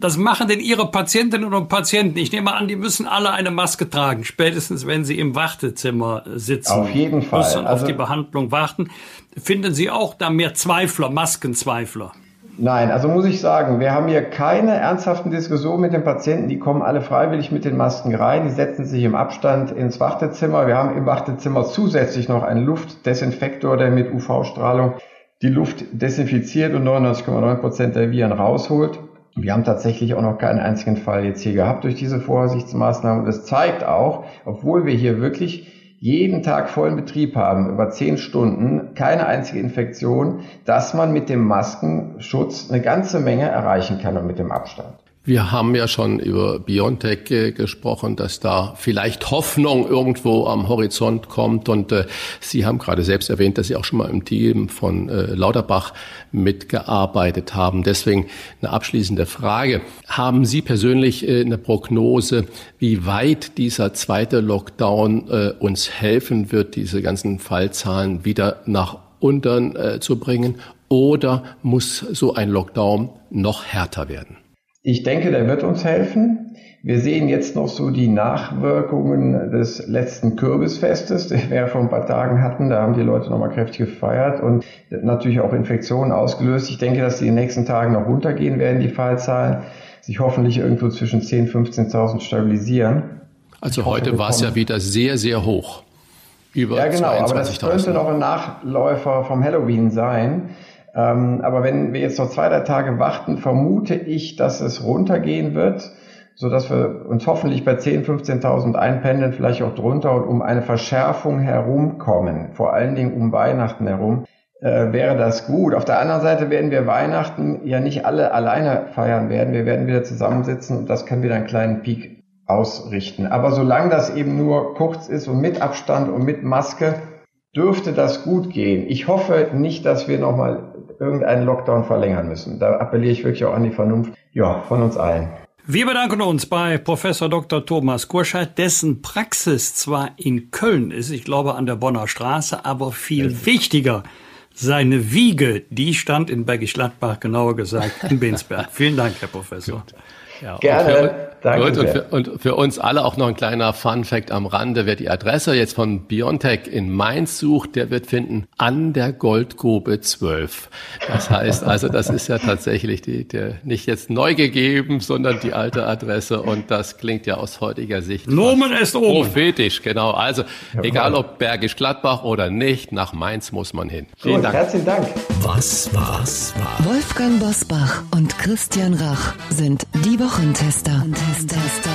Das machen denn Ihre Patientinnen und Patienten? Ich nehme an, die müssen alle eine Maske tragen, spätestens wenn sie im Wartezimmer sitzen. Auf jeden Fall. Müssen also, auf die Behandlung warten. Finden Sie auch da mehr Zweifler, Maskenzweifler? Nein, also muss ich sagen, wir haben hier keine ernsthaften Diskussionen mit den Patienten. Die kommen alle freiwillig mit den Masken rein. Die setzen sich im Abstand ins Wartezimmer. Wir haben im Wartezimmer zusätzlich noch einen Luftdesinfektor, der mit UV-Strahlung die Luft desinfiziert und 99,9 Prozent der Viren rausholt. Wir haben tatsächlich auch noch keinen einzigen Fall jetzt hier gehabt durch diese Vorsichtsmaßnahmen. Und es zeigt auch, obwohl wir hier wirklich jeden Tag vollen Betrieb haben, über zehn Stunden, keine einzige Infektion, dass man mit dem Maskenschutz eine ganze Menge erreichen kann und mit dem Abstand. Wir haben ja schon über Biontech äh, gesprochen, dass da vielleicht Hoffnung irgendwo am Horizont kommt. Und äh, Sie haben gerade selbst erwähnt, dass Sie auch schon mal im Team von äh, Lauterbach mitgearbeitet haben. Deswegen eine abschließende Frage. Haben Sie persönlich äh, eine Prognose, wie weit dieser zweite Lockdown äh, uns helfen wird, diese ganzen Fallzahlen wieder nach unten äh, zu bringen? Oder muss so ein Lockdown noch härter werden? Ich denke, der wird uns helfen. Wir sehen jetzt noch so die Nachwirkungen des letzten Kürbisfestes, den wir ja vor ein paar Tagen hatten. Da haben die Leute nochmal kräftig gefeiert und natürlich auch Infektionen ausgelöst. Ich denke, dass die in den nächsten Tagen noch runtergehen werden, die Fallzahlen, sich hoffentlich irgendwo zwischen 10.000 15.000 stabilisieren. Also ich heute war es ja wieder sehr, sehr hoch. Über ja, genau, aber das könnte noch ein Nachläufer vom Halloween sein. Ähm, aber wenn wir jetzt noch zwei, drei Tage warten, vermute ich, dass es runtergehen wird, so dass wir uns hoffentlich bei 10.000, 15.000 einpendeln, vielleicht auch drunter und um eine Verschärfung herumkommen, vor allen Dingen um Weihnachten herum, äh, wäre das gut. Auf der anderen Seite werden wir Weihnachten ja nicht alle alleine feiern werden. Wir werden wieder zusammensitzen und das kann wieder einen kleinen Peak ausrichten. Aber solange das eben nur kurz ist und mit Abstand und mit Maske, dürfte das gut gehen. Ich hoffe nicht, dass wir nochmal irgendeinen Lockdown verlängern müssen. Da appelliere ich wirklich auch an die Vernunft, ja, von uns allen. Wir bedanken uns bei Professor Dr. Thomas Kurscheid, dessen Praxis zwar in Köln ist, ich glaube an der Bonner Straße, aber viel wichtiger, seine Wiege, die stand in Bergisch Gladbach, genauer gesagt in Bensberg. Vielen Dank, Herr Professor. Ja, Gerne. Danke Gut, und für, und für, uns alle auch noch ein kleiner Fun-Fact am Rande. Wer die Adresse jetzt von Biontech in Mainz sucht, der wird finden an der Goldgrube 12. Das heißt also, das ist ja tatsächlich die, der, nicht jetzt neu gegeben, sondern die alte Adresse. Und das klingt ja aus heutiger Sicht Nomen ist oben. prophetisch. Genau. Also, egal ob Bergisch Gladbach oder nicht, nach Mainz muss man hin. Vielen Gut, Dank. Herzlichen Dank. Was war's war? Wolfgang Bosbach und Christian Rach sind die Wochentester. Tester.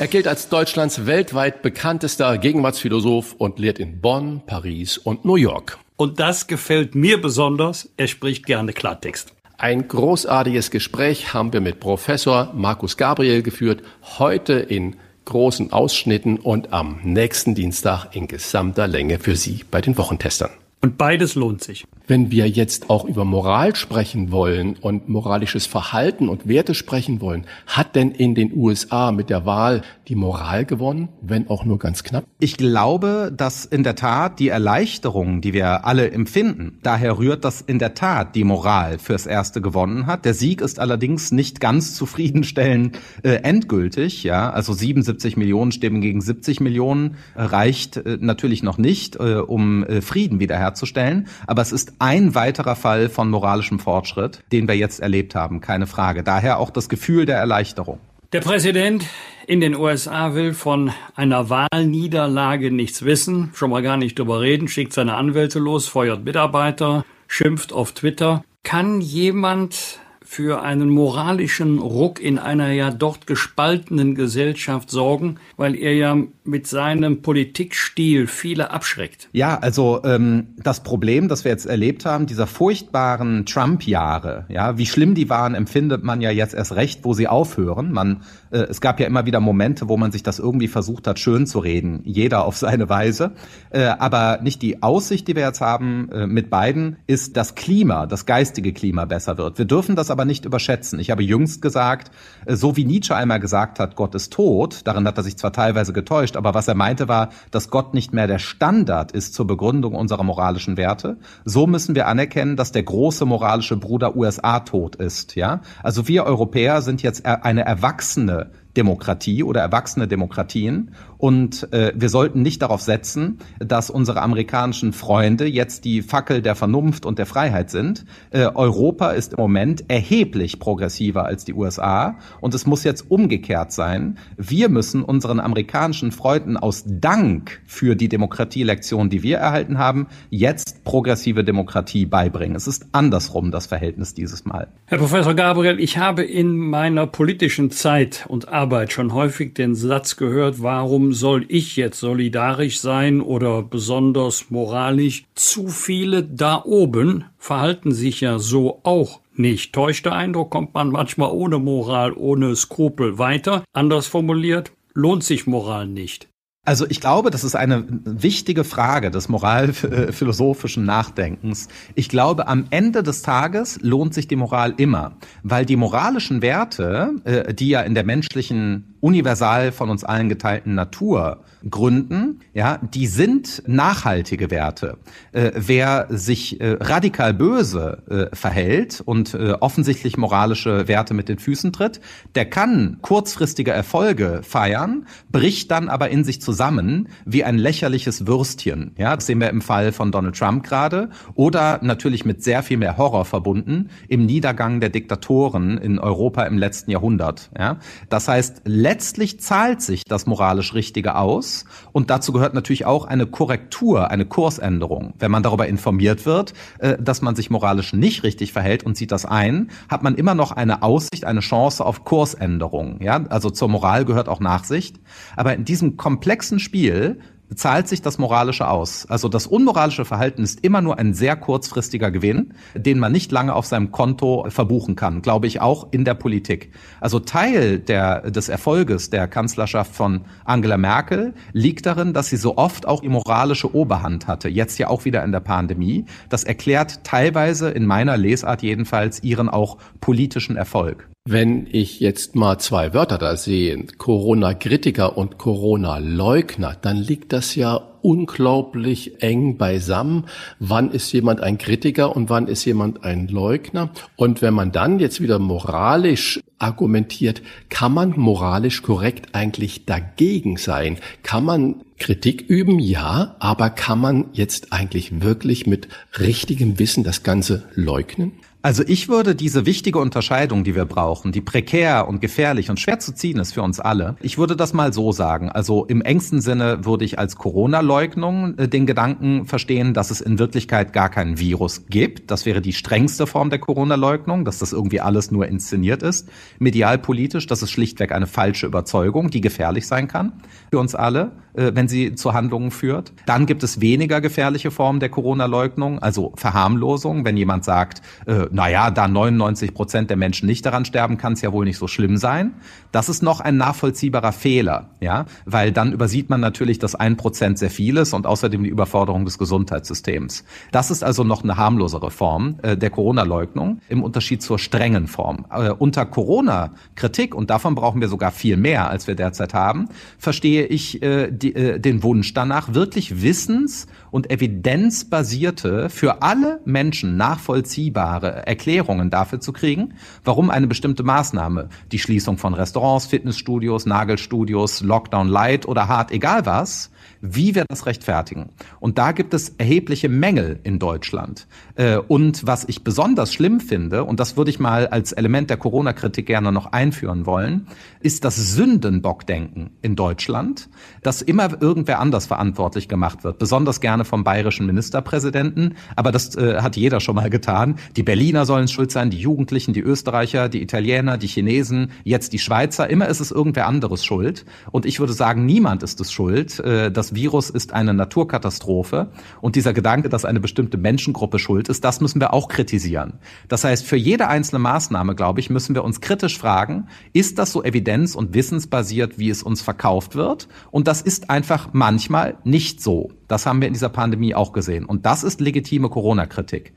Er gilt als Deutschlands weltweit bekanntester Gegenwartsphilosoph und lehrt in Bonn, Paris und New York. Und das gefällt mir besonders. Er spricht gerne Klartext. Ein großartiges Gespräch haben wir mit Professor Markus Gabriel geführt, heute in großen Ausschnitten und am nächsten Dienstag in gesamter Länge für Sie bei den Wochentestern. Und beides lohnt sich. Wenn wir jetzt auch über Moral sprechen wollen und moralisches Verhalten und Werte sprechen wollen, hat denn in den USA mit der Wahl die Moral gewonnen, wenn auch nur ganz knapp? Ich glaube, dass in der Tat die Erleichterung, die wir alle empfinden, daher rührt, dass in der Tat die Moral fürs Erste gewonnen hat. Der Sieg ist allerdings nicht ganz zufriedenstellend äh, endgültig. Ja, also 77 Millionen Stimmen gegen 70 Millionen reicht äh, natürlich noch nicht, äh, um äh, Frieden wiederherzustellen. Aber es ist ein weiterer Fall von moralischem Fortschritt, den wir jetzt erlebt haben, keine Frage. Daher auch das Gefühl der Erleichterung. Der Präsident in den USA will von einer Wahlniederlage nichts wissen, schon mal gar nicht drüber reden, schickt seine Anwälte los, feuert Mitarbeiter, schimpft auf Twitter. Kann jemand für einen moralischen Ruck in einer ja dort gespaltenen Gesellschaft sorgen, weil er ja mit seinem Politikstil viele abschreckt. Ja, also ähm, das Problem, das wir jetzt erlebt haben, dieser furchtbaren Trump-Jahre, ja, wie schlimm die waren, empfindet man ja jetzt erst recht, wo sie aufhören. Man, äh, es gab ja immer wieder Momente, wo man sich das irgendwie versucht hat, schön zu reden, jeder auf seine Weise. Äh, aber nicht die Aussicht, die wir jetzt haben äh, mit beiden, ist das Klima, das geistige Klima besser wird. Wir dürfen das aber aber nicht überschätzen. Ich habe jüngst gesagt, äh, so wie Nietzsche einmal gesagt hat, Gott ist tot, darin hat er sich zwar teilweise getäuscht, aber was er meinte war, dass Gott nicht mehr der Standard ist zur Begründung unserer moralischen Werte. So müssen wir anerkennen, dass der große moralische Bruder USA tot ist, ja? Also wir Europäer sind jetzt eine erwachsene Demokratie oder erwachsene Demokratien. Und äh, wir sollten nicht darauf setzen, dass unsere amerikanischen Freunde jetzt die Fackel der Vernunft und der Freiheit sind. Äh, Europa ist im Moment erheblich progressiver als die USA. Und es muss jetzt umgekehrt sein. Wir müssen unseren amerikanischen Freunden aus Dank für die Demokratielektion, die wir erhalten haben, jetzt progressive Demokratie beibringen. Es ist andersrum das Verhältnis dieses Mal. Herr Professor Gabriel, ich habe in meiner politischen Zeit und Arbeit schon häufig den Satz gehört, warum soll ich jetzt solidarisch sein oder besonders moralisch? Zu viele da oben verhalten sich ja so auch nicht. Täuscht der Eindruck, kommt man manchmal ohne Moral, ohne Skrupel weiter. Anders formuliert, lohnt sich Moral nicht. Also ich glaube, das ist eine wichtige Frage des moralphilosophischen Nachdenkens. Ich glaube, am Ende des Tages lohnt sich die Moral immer, weil die moralischen Werte, äh, die ja in der menschlichen universal von uns allen geteilten Natur gründen, ja, die sind nachhaltige Werte. Äh, wer sich äh, radikal böse äh, verhält und äh, offensichtlich moralische Werte mit den Füßen tritt, der kann kurzfristige Erfolge feiern, bricht dann aber in sich zusammen wie ein lächerliches Würstchen. Ja, das sehen wir im Fall von Donald Trump gerade oder natürlich mit sehr viel mehr Horror verbunden im Niedergang der Diktatoren in Europa im letzten Jahrhundert. Ja, das heißt, letztlich zahlt sich das moralisch Richtige aus. Und dazu gehört natürlich auch eine Korrektur, eine Kursänderung. Wenn man darüber informiert wird, äh, dass man sich moralisch nicht richtig verhält und sieht das ein, hat man immer noch eine Aussicht, eine Chance auf Kursänderung. Ja, also zur Moral gehört auch Nachsicht. Aber in diesem komplexen Spiel zahlt sich das Moralische aus. Also das unmoralische Verhalten ist immer nur ein sehr kurzfristiger Gewinn, den man nicht lange auf seinem Konto verbuchen kann, glaube ich auch in der Politik. Also Teil der, des Erfolges der Kanzlerschaft von Angela Merkel liegt darin, dass sie so oft auch die moralische Oberhand hatte, jetzt ja auch wieder in der Pandemie. Das erklärt teilweise in meiner Lesart jedenfalls ihren auch politischen Erfolg. Wenn ich jetzt mal zwei Wörter da sehe, Corona-Kritiker und Corona-Leugner, dann liegt das ja unglaublich eng beisammen. Wann ist jemand ein Kritiker und wann ist jemand ein Leugner? Und wenn man dann jetzt wieder moralisch argumentiert, kann man moralisch korrekt eigentlich dagegen sein? Kann man Kritik üben? Ja, aber kann man jetzt eigentlich wirklich mit richtigem Wissen das Ganze leugnen? Also ich würde diese wichtige Unterscheidung, die wir brauchen, die prekär und gefährlich und schwer zu ziehen ist für uns alle, ich würde das mal so sagen. Also im engsten Sinne würde ich als Corona-Leugnung äh, den Gedanken verstehen, dass es in Wirklichkeit gar kein Virus gibt. Das wäre die strengste Form der Corona-Leugnung, dass das irgendwie alles nur inszeniert ist. Medialpolitisch, das ist schlichtweg eine falsche Überzeugung, die gefährlich sein kann für uns alle, äh, wenn sie zu Handlungen führt. Dann gibt es weniger gefährliche Formen der Corona-Leugnung, also Verharmlosung, wenn jemand sagt, äh, naja, da 99 Prozent der Menschen nicht daran sterben, kann es ja wohl nicht so schlimm sein. Das ist noch ein nachvollziehbarer Fehler, ja, weil dann übersieht man natürlich, dass ein Prozent sehr viel ist und außerdem die Überforderung des Gesundheitssystems. Das ist also noch eine harmlosere Form äh, der Corona-Leugnung im Unterschied zur strengen Form. Äh, unter Corona-Kritik, und davon brauchen wir sogar viel mehr, als wir derzeit haben, verstehe ich äh, die, äh, den Wunsch danach, wirklich wissens- und evidenzbasierte, für alle Menschen nachvollziehbare Erklärungen dafür zu kriegen, warum eine bestimmte Maßnahme, die Schließung von Restaurants, Fitnessstudios, Nagelstudios, Lockdown Light oder hart, egal was, wie wir das rechtfertigen. Und da gibt es erhebliche Mängel in Deutschland. Äh, und was ich besonders schlimm finde, und das würde ich mal als Element der Corona-Kritik gerne noch einführen wollen, ist das Sündenbockdenken in Deutschland, dass immer irgendwer anders verantwortlich gemacht wird. Besonders gerne vom bayerischen Ministerpräsidenten. Aber das äh, hat jeder schon mal getan. Die Berliner sollen schuld sein, die Jugendlichen, die Österreicher, die Italiener, die Chinesen, jetzt die Schweizer. Immer ist es irgendwer anderes schuld. Und ich würde sagen, niemand ist es schuld. Äh, das Virus ist eine Naturkatastrophe und dieser Gedanke, dass eine bestimmte Menschengruppe schuld ist, das müssen wir auch kritisieren. Das heißt, für jede einzelne Maßnahme, glaube ich, müssen wir uns kritisch fragen, ist das so evidenz- und wissensbasiert, wie es uns verkauft wird? Und das ist einfach manchmal nicht so. Das haben wir in dieser Pandemie auch gesehen. Und das ist legitime Corona-Kritik.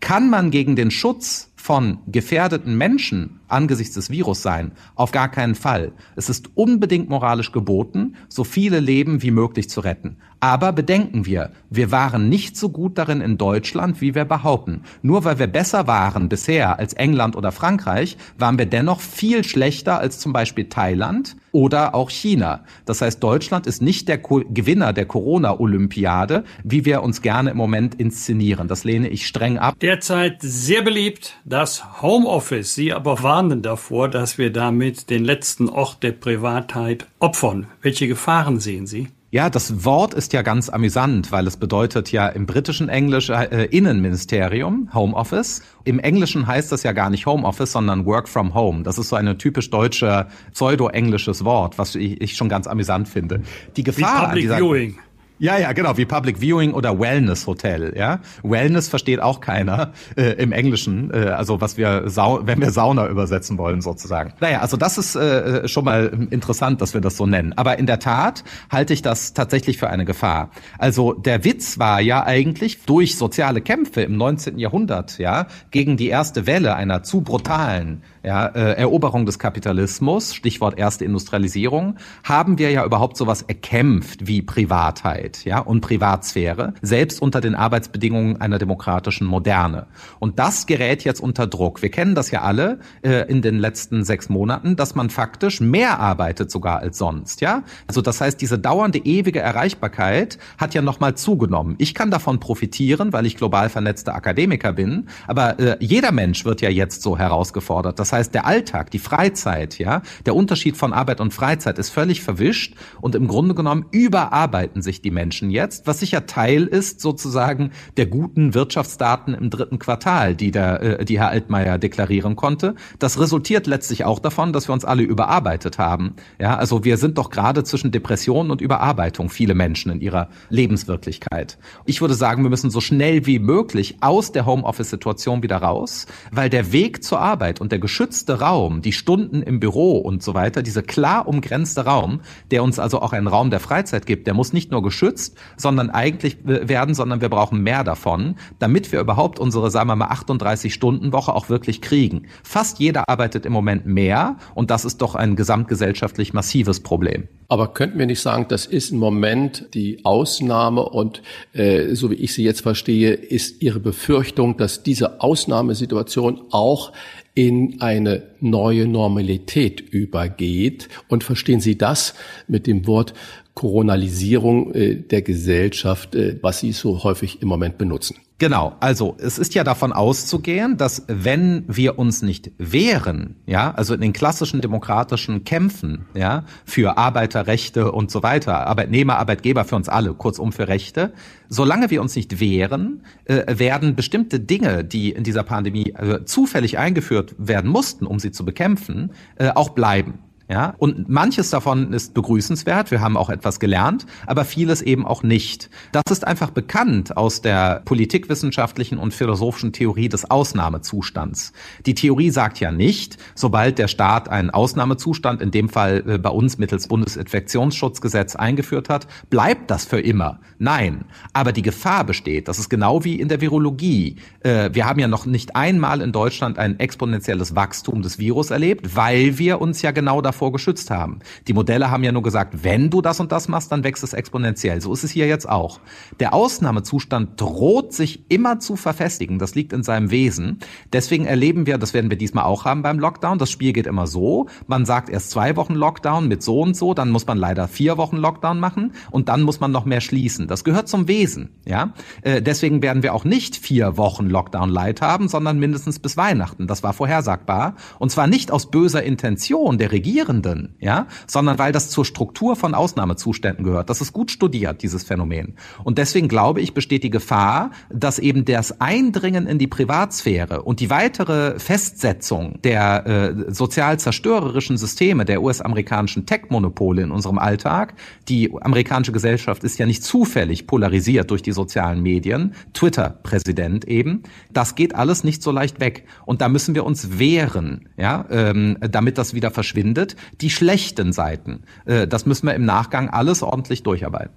Kann man gegen den Schutz von gefährdeten Menschen angesichts des Virus sein? Auf gar keinen Fall. Es ist unbedingt moralisch geboten, so viele Leben wie möglich zu retten. Aber bedenken wir, wir waren nicht so gut darin in Deutschland, wie wir behaupten. Nur weil wir besser waren bisher als England oder Frankreich, waren wir dennoch viel schlechter als zum Beispiel Thailand oder auch China. Das heißt, Deutschland ist nicht der Co Gewinner der Corona-Olympiade, wie wir uns gerne im Moment inszenieren. Das lehne ich streng ab. Derzeit sehr beliebt das Homeoffice. Sie aber warnen davor, dass wir damit den letzten Ort der Privatheit opfern. Welche Gefahren sehen Sie? Ja, das Wort ist ja ganz amüsant, weil es bedeutet ja im britischen Englisch äh, Innenministerium, Home Office. Im Englischen heißt das ja gar nicht Home Office, sondern Work from Home. Das ist so ein typisch deutsche pseudo-englisches Wort, was ich, ich, schon ganz amüsant finde. Die Gefahr Wie Public dieser, Viewing. Ja, ja, genau, wie Public Viewing oder Wellness Hotel, ja. Wellness versteht auch keiner äh, im Englischen, äh, also was wir, Sau wenn wir Sauna übersetzen wollen sozusagen. Naja, also das ist äh, schon mal interessant, dass wir das so nennen. Aber in der Tat halte ich das tatsächlich für eine Gefahr. Also der Witz war ja eigentlich durch soziale Kämpfe im 19. Jahrhundert, ja, gegen die erste Welle einer zu brutalen ja, äh, Eroberung des Kapitalismus, Stichwort erste Industrialisierung, haben wir ja überhaupt sowas erkämpft wie Privatheit, ja, und Privatsphäre, selbst unter den Arbeitsbedingungen einer demokratischen Moderne. Und das gerät jetzt unter Druck. Wir kennen das ja alle äh, in den letzten sechs Monaten, dass man faktisch mehr arbeitet sogar als sonst, ja. Also das heißt, diese dauernde ewige Erreichbarkeit hat ja nochmal zugenommen. Ich kann davon profitieren, weil ich global vernetzter Akademiker bin, aber äh, jeder Mensch wird ja jetzt so herausgefordert. Das heißt, der Alltag, die Freizeit, ja, der Unterschied von Arbeit und Freizeit ist völlig verwischt und im Grunde genommen überarbeiten sich die Menschen jetzt, was sicher Teil ist sozusagen der guten Wirtschaftsdaten im dritten Quartal, die der, äh, die Herr Altmaier deklarieren konnte. Das resultiert letztlich auch davon, dass wir uns alle überarbeitet haben. Ja, also wir sind doch gerade zwischen Depression und Überarbeitung viele Menschen in ihrer Lebenswirklichkeit. Ich würde sagen, wir müssen so schnell wie möglich aus der Homeoffice-Situation wieder raus, weil der Weg zur Arbeit und der geschützte geschützte Raum, die Stunden im Büro und so weiter, dieser klar umgrenzte Raum, der uns also auch einen Raum der Freizeit gibt, der muss nicht nur geschützt, sondern eigentlich werden, sondern wir brauchen mehr davon, damit wir überhaupt unsere, sagen wir mal, 38 Stunden Woche auch wirklich kriegen. Fast jeder arbeitet im Moment mehr und das ist doch ein gesamtgesellschaftlich massives Problem. Aber könnten wir nicht sagen, das ist im Moment die Ausnahme und äh, so wie ich sie jetzt verstehe, ist Ihre Befürchtung, dass diese Ausnahmesituation auch in eine neue Normalität übergeht. Und verstehen Sie das mit dem Wort Koronalisierung äh, der Gesellschaft, äh, was Sie so häufig im Moment benutzen? Genau, also es ist ja davon auszugehen, dass wenn wir uns nicht wehren, ja, also in den klassischen demokratischen Kämpfen, ja, für Arbeiterrechte und so weiter, Arbeitnehmer, Arbeitgeber für uns alle, kurzum für Rechte, solange wir uns nicht wehren, äh, werden bestimmte Dinge, die in dieser Pandemie äh, zufällig eingeführt werden mussten, um sie zu bekämpfen, äh, auch bleiben. Ja, und manches davon ist begrüßenswert. Wir haben auch etwas gelernt, aber vieles eben auch nicht. Das ist einfach bekannt aus der politikwissenschaftlichen und philosophischen Theorie des Ausnahmezustands. Die Theorie sagt ja nicht, sobald der Staat einen Ausnahmezustand, in dem Fall äh, bei uns mittels Bundesinfektionsschutzgesetz eingeführt hat, bleibt das für immer. Nein. Aber die Gefahr besteht, das ist genau wie in der Virologie. Äh, wir haben ja noch nicht einmal in Deutschland ein exponentielles Wachstum des Virus erlebt, weil wir uns ja genau davor geschützt haben. Die Modelle haben ja nur gesagt, wenn du das und das machst, dann wächst es exponentiell. So ist es hier jetzt auch. Der Ausnahmezustand droht sich immer zu verfestigen. Das liegt in seinem Wesen. Deswegen erleben wir, das werden wir diesmal auch haben beim Lockdown. Das Spiel geht immer so. Man sagt erst zwei Wochen Lockdown mit so und so, dann muss man leider vier Wochen Lockdown machen und dann muss man noch mehr schließen. Das gehört zum Wesen. Ja, äh, deswegen werden wir auch nicht vier Wochen Lockdown Light haben, sondern mindestens bis Weihnachten. Das war vorhersagbar und zwar nicht aus böser Intention der Regierenden, ja, sondern weil das zur Struktur von Ausnahmezuständen gehört. Das ist gut studiert, dieses Phänomen. Und deswegen glaube ich, besteht die Gefahr, dass eben das Eindringen in die Privatsphäre und die weitere Festsetzung der äh, sozial zerstörerischen Systeme der US-amerikanischen Tech-Monopole in unserem Alltag, die amerikanische Gesellschaft ist ja nicht zufällig polarisiert durch die sozialen Medien, Twitter-Präsident eben, das geht alles nicht so leicht weg. Und da müssen wir uns wehren, ja, ähm, damit das wieder verschwindet die schlechten Seiten. Äh, das müssen wir im Nachgang alles ordentlich durcharbeiten.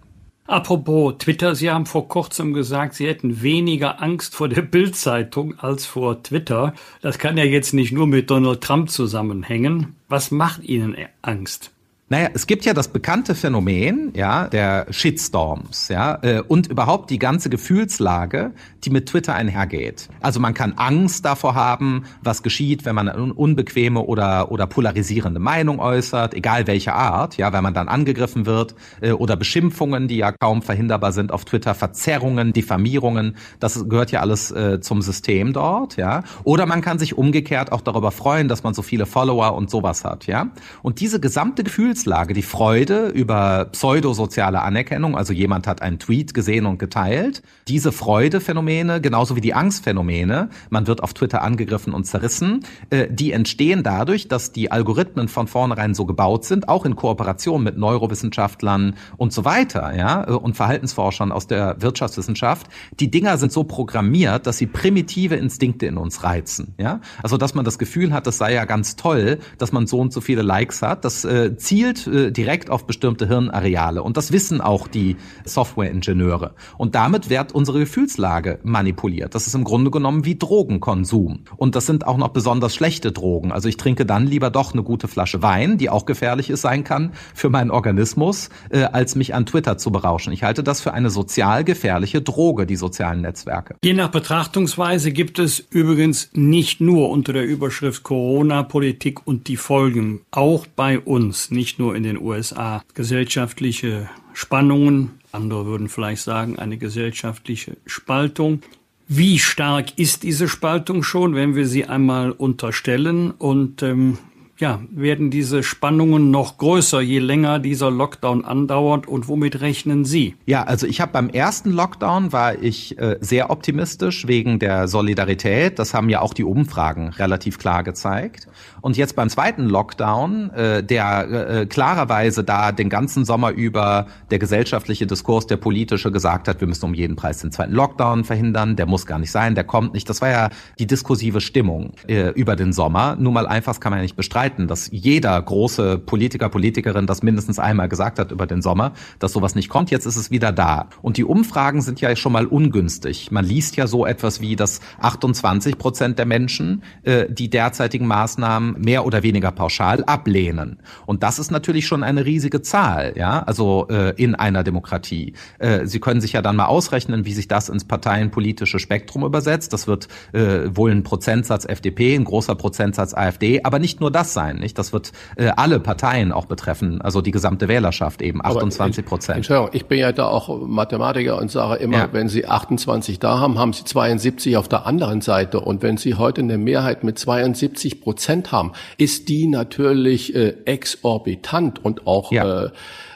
Apropos Twitter, Sie haben vor kurzem gesagt, Sie hätten weniger Angst vor der Bildzeitung als vor Twitter. Das kann ja jetzt nicht nur mit Donald Trump zusammenhängen. Was macht Ihnen Angst? Naja, es gibt ja das bekannte Phänomen, ja, der Shitstorms, ja, äh, und überhaupt die ganze Gefühlslage, die mit Twitter einhergeht. Also man kann Angst davor haben, was geschieht, wenn man eine unbequeme oder oder polarisierende Meinung äußert, egal welcher Art, ja, wenn man dann angegriffen wird äh, oder Beschimpfungen, die ja kaum verhinderbar sind auf Twitter, Verzerrungen, Diffamierungen, das gehört ja alles äh, zum System dort, ja. Oder man kann sich umgekehrt auch darüber freuen, dass man so viele Follower und sowas hat, ja. Und diese gesamte Gefühls Gefühlslage, die Freude über pseudosoziale Anerkennung, also jemand hat einen Tweet gesehen und geteilt, diese Freudephänomene, genauso wie die Angstphänomene, man wird auf Twitter angegriffen und zerrissen, äh, die entstehen dadurch, dass die Algorithmen von vornherein so gebaut sind, auch in Kooperation mit Neurowissenschaftlern und so weiter, ja, äh, und Verhaltensforschern aus der Wirtschaftswissenschaft. Die Dinger sind so programmiert, dass sie primitive Instinkte in uns reizen, ja. Also, dass man das Gefühl hat, das sei ja ganz toll, dass man so und so viele Likes hat, das äh, zielt zielt äh, direkt auf bestimmte Hirnareale. Und das wissen auch die Softwareingenieure. Und damit wird unsere Gefühlslage manipuliert. Das ist im Grunde genommen wie Drogenkonsum. Und das sind auch noch besonders schlechte Drogen. Also ich trinke dann lieber doch eine gute Flasche Wein, die auch gefährlich ist, sein kann für meinen Organismus, äh, als mich an Twitter zu berauschen. Ich halte das für eine sozial gefährliche Droge, die sozialen Netzwerke. Je nach Betrachtungsweise gibt es übrigens nicht nur unter der Überschrift Corona-Politik und die Folgen, auch bei uns, nicht nur in den USA. Gesellschaftliche Spannungen, andere würden vielleicht sagen, eine gesellschaftliche Spaltung. Wie stark ist diese Spaltung schon, wenn wir sie einmal unterstellen? Und ähm, ja, werden diese Spannungen noch größer, je länger dieser Lockdown andauert und womit rechnen Sie? Ja, also ich habe beim ersten Lockdown war ich äh, sehr optimistisch wegen der Solidarität. Das haben ja auch die Umfragen relativ klar gezeigt. Und jetzt beim zweiten Lockdown, äh, der äh, klarerweise da den ganzen Sommer über der gesellschaftliche Diskurs, der politische gesagt hat, wir müssen um jeden Preis den zweiten Lockdown verhindern, der muss gar nicht sein, der kommt nicht. Das war ja die diskursive Stimmung äh, über den Sommer. Nur mal einfach kann man ja nicht bestreiten, dass jeder große Politiker, Politikerin das mindestens einmal gesagt hat über den Sommer, dass sowas nicht kommt. Jetzt ist es wieder da. Und die Umfragen sind ja schon mal ungünstig. Man liest ja so etwas wie, dass 28 Prozent der Menschen äh, die derzeitigen Maßnahmen mehr oder weniger pauschal ablehnen. Und das ist natürlich schon eine riesige Zahl, ja, also äh, in einer Demokratie. Äh, Sie können sich ja dann mal ausrechnen, wie sich das ins parteienpolitische Spektrum übersetzt. Das wird äh, wohl ein Prozentsatz FDP, ein großer Prozentsatz AfD, aber nicht nur das sein, nicht? Das wird äh, alle Parteien auch betreffen, also die gesamte Wählerschaft eben, 28 Prozent. Entschuldigung, ich bin ja da auch Mathematiker und sage immer, ja. wenn Sie 28 da haben, haben Sie 72 auf der anderen Seite. Und wenn Sie heute eine Mehrheit mit 72 Prozent haben, ist die natürlich äh, exorbitant und auch, ja. äh,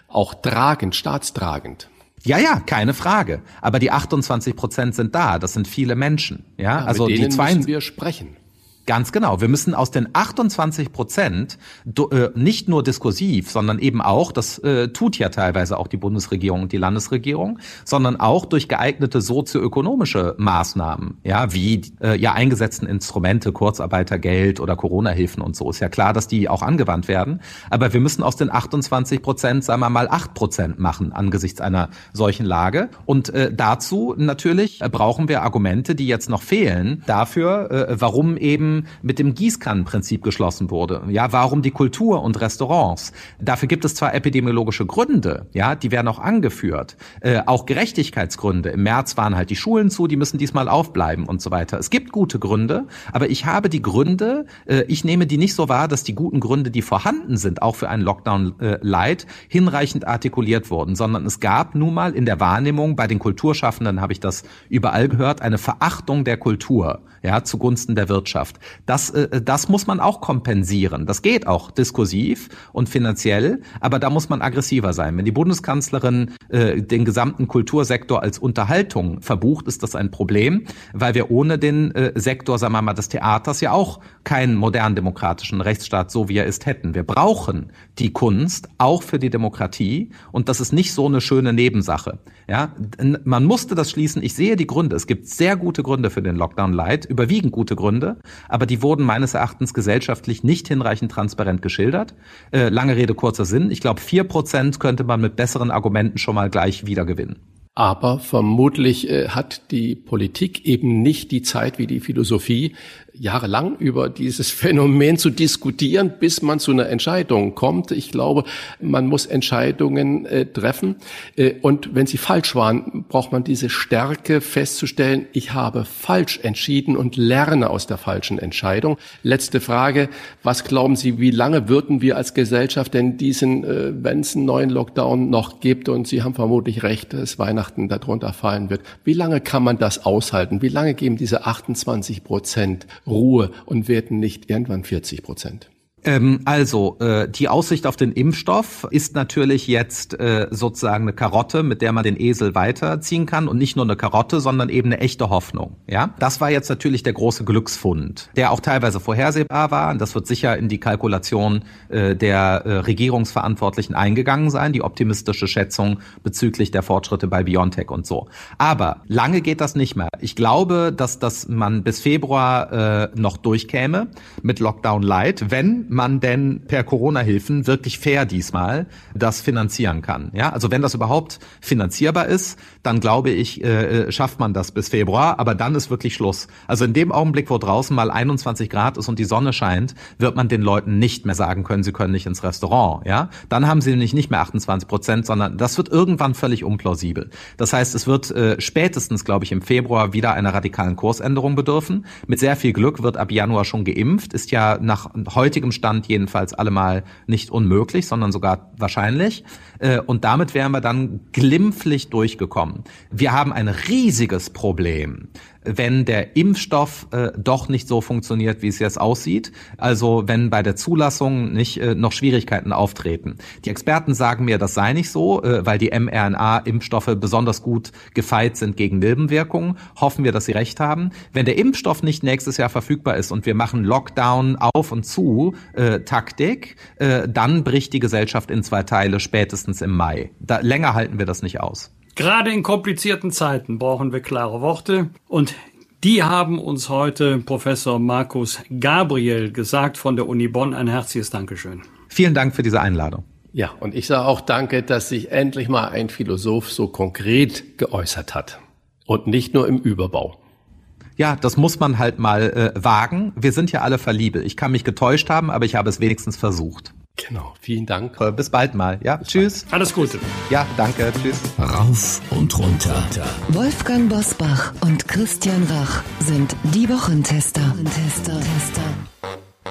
auch tragend, staatstragend. Ja, ja, keine Frage. Aber die 28 Prozent sind da. Das sind viele Menschen. Ja, ja also mit denen die zwei müssen wir sprechen. Ganz genau. Wir müssen aus den 28 Prozent äh, nicht nur diskursiv, sondern eben auch, das äh, tut ja teilweise auch die Bundesregierung und die Landesregierung, sondern auch durch geeignete sozioökonomische Maßnahmen, ja, wie äh, ja eingesetzten Instrumente, Kurzarbeitergeld oder Corona-Hilfen und so. Ist ja klar, dass die auch angewandt werden. Aber wir müssen aus den 28 Prozent, sagen wir mal, 8 Prozent machen angesichts einer solchen Lage. Und dazu natürlich brauchen wir Argumente, die jetzt noch fehlen, dafür, warum eben mit dem Gießkannenprinzip geschlossen wurde. Ja, warum die Kultur und Restaurants? Dafür gibt es zwar epidemiologische Gründe, ja, die werden auch angeführt, äh, auch Gerechtigkeitsgründe. Im März waren halt die Schulen zu, die müssen diesmal aufbleiben und so weiter. Es gibt gute Gründe, aber ich habe die Gründe, äh, ich nehme die nicht so wahr, dass die guten Gründe, die vorhanden sind, auch für einen Lockdown äh, Light, hinreichend artikuliert wurden, sondern es gab nun mal in der Wahrnehmung bei den Kulturschaffenden habe ich das überall gehört, eine Verachtung der Kultur, ja, zugunsten der Wirtschaft. Das, äh, das muss man auch kompensieren. Das geht auch diskursiv und finanziell, aber da muss man aggressiver sein. Wenn die Bundeskanzlerin äh, den gesamten Kultursektor als Unterhaltung verbucht, ist das ein Problem, weil wir ohne den äh, Sektor, sagen wir mal, des Theaters ja auch keinen modernen demokratischen Rechtsstaat, so wie er ist, hätten. Wir brauchen die Kunst auch für die Demokratie und das ist nicht so eine schöne Nebensache. Ja, man musste das schließen. Ich sehe die Gründe. Es gibt sehr gute Gründe für den Lockdown Light, überwiegend gute Gründe. Aber die wurden meines Erachtens gesellschaftlich nicht hinreichend transparent geschildert. Äh, lange Rede, kurzer Sinn. Ich glaube, vier Prozent könnte man mit besseren Argumenten schon mal gleich wieder gewinnen. Aber vermutlich äh, hat die Politik eben nicht die Zeit wie die Philosophie, jahrelang über dieses Phänomen zu diskutieren, bis man zu einer Entscheidung kommt. Ich glaube, man muss Entscheidungen äh, treffen. Äh, und wenn sie falsch waren, braucht man diese Stärke festzustellen, ich habe falsch entschieden und lerne aus der falschen Entscheidung. Letzte Frage. Was glauben Sie, wie lange würden wir als Gesellschaft denn diesen, äh, wenn es einen neuen Lockdown noch gibt, und Sie haben vermutlich recht, dass Weihnachten darunter fallen wird, wie lange kann man das aushalten? Wie lange geben diese 28 Prozent Ruhe und werden nicht irgendwann 40 Prozent. Ähm, also, äh, die Aussicht auf den Impfstoff ist natürlich jetzt äh, sozusagen eine Karotte, mit der man den Esel weiterziehen kann und nicht nur eine Karotte, sondern eben eine echte Hoffnung. Ja, das war jetzt natürlich der große Glücksfund, der auch teilweise vorhersehbar war. Das wird sicher in die Kalkulation äh, der äh, Regierungsverantwortlichen eingegangen sein, die optimistische Schätzung bezüglich der Fortschritte bei BioNTech und so. Aber lange geht das nicht mehr. Ich glaube, dass dass man bis Februar äh, noch durchkäme mit Lockdown Light, wenn man denn per Corona-Hilfen wirklich fair diesmal das finanzieren kann. Ja, also wenn das überhaupt finanzierbar ist, dann glaube ich, äh, äh, schafft man das bis Februar, aber dann ist wirklich Schluss. Also in dem Augenblick, wo draußen mal 21 Grad ist und die Sonne scheint, wird man den Leuten nicht mehr sagen können, sie können nicht ins Restaurant. Ja, dann haben sie nämlich nicht mehr 28 Prozent, sondern das wird irgendwann völlig unplausibel. Das heißt, es wird äh, spätestens, glaube ich, im Februar wieder einer radikalen Kursänderung bedürfen. Mit sehr viel Glück wird ab Januar schon geimpft, ist ja nach heutigem Stand jedenfalls allemal nicht unmöglich, sondern sogar wahrscheinlich. Äh, und damit wären wir dann glimpflich durchgekommen. Wir haben ein riesiges Problem wenn der Impfstoff äh, doch nicht so funktioniert, wie es jetzt aussieht. Also wenn bei der Zulassung nicht äh, noch Schwierigkeiten auftreten. Die Experten sagen mir, das sei nicht so, äh, weil die mRNA-Impfstoffe besonders gut gefeit sind gegen Nebenwirkungen. Hoffen wir, dass sie recht haben. Wenn der Impfstoff nicht nächstes Jahr verfügbar ist und wir machen Lockdown auf und zu äh, Taktik, äh, dann bricht die Gesellschaft in zwei Teile spätestens im Mai. Da, länger halten wir das nicht aus. Gerade in komplizierten Zeiten brauchen wir klare Worte und die haben uns heute Professor Markus Gabriel gesagt von der Uni Bonn. Ein herzliches Dankeschön. Vielen Dank für diese Einladung. Ja, und ich sage auch danke, dass sich endlich mal ein Philosoph so konkret geäußert hat und nicht nur im Überbau. Ja, das muss man halt mal äh, wagen. Wir sind ja alle verliebel. Ich kann mich getäuscht haben, aber ich habe es wenigstens versucht. Genau, vielen Dank. Äh, bis bald mal. Ja, Bis tschüss. Bald. Alles Gute. Ja, danke. Tschüss. Rauf und runter. Wolfgang Bosbach und Christian Rach sind die Wochentester. Wochentester.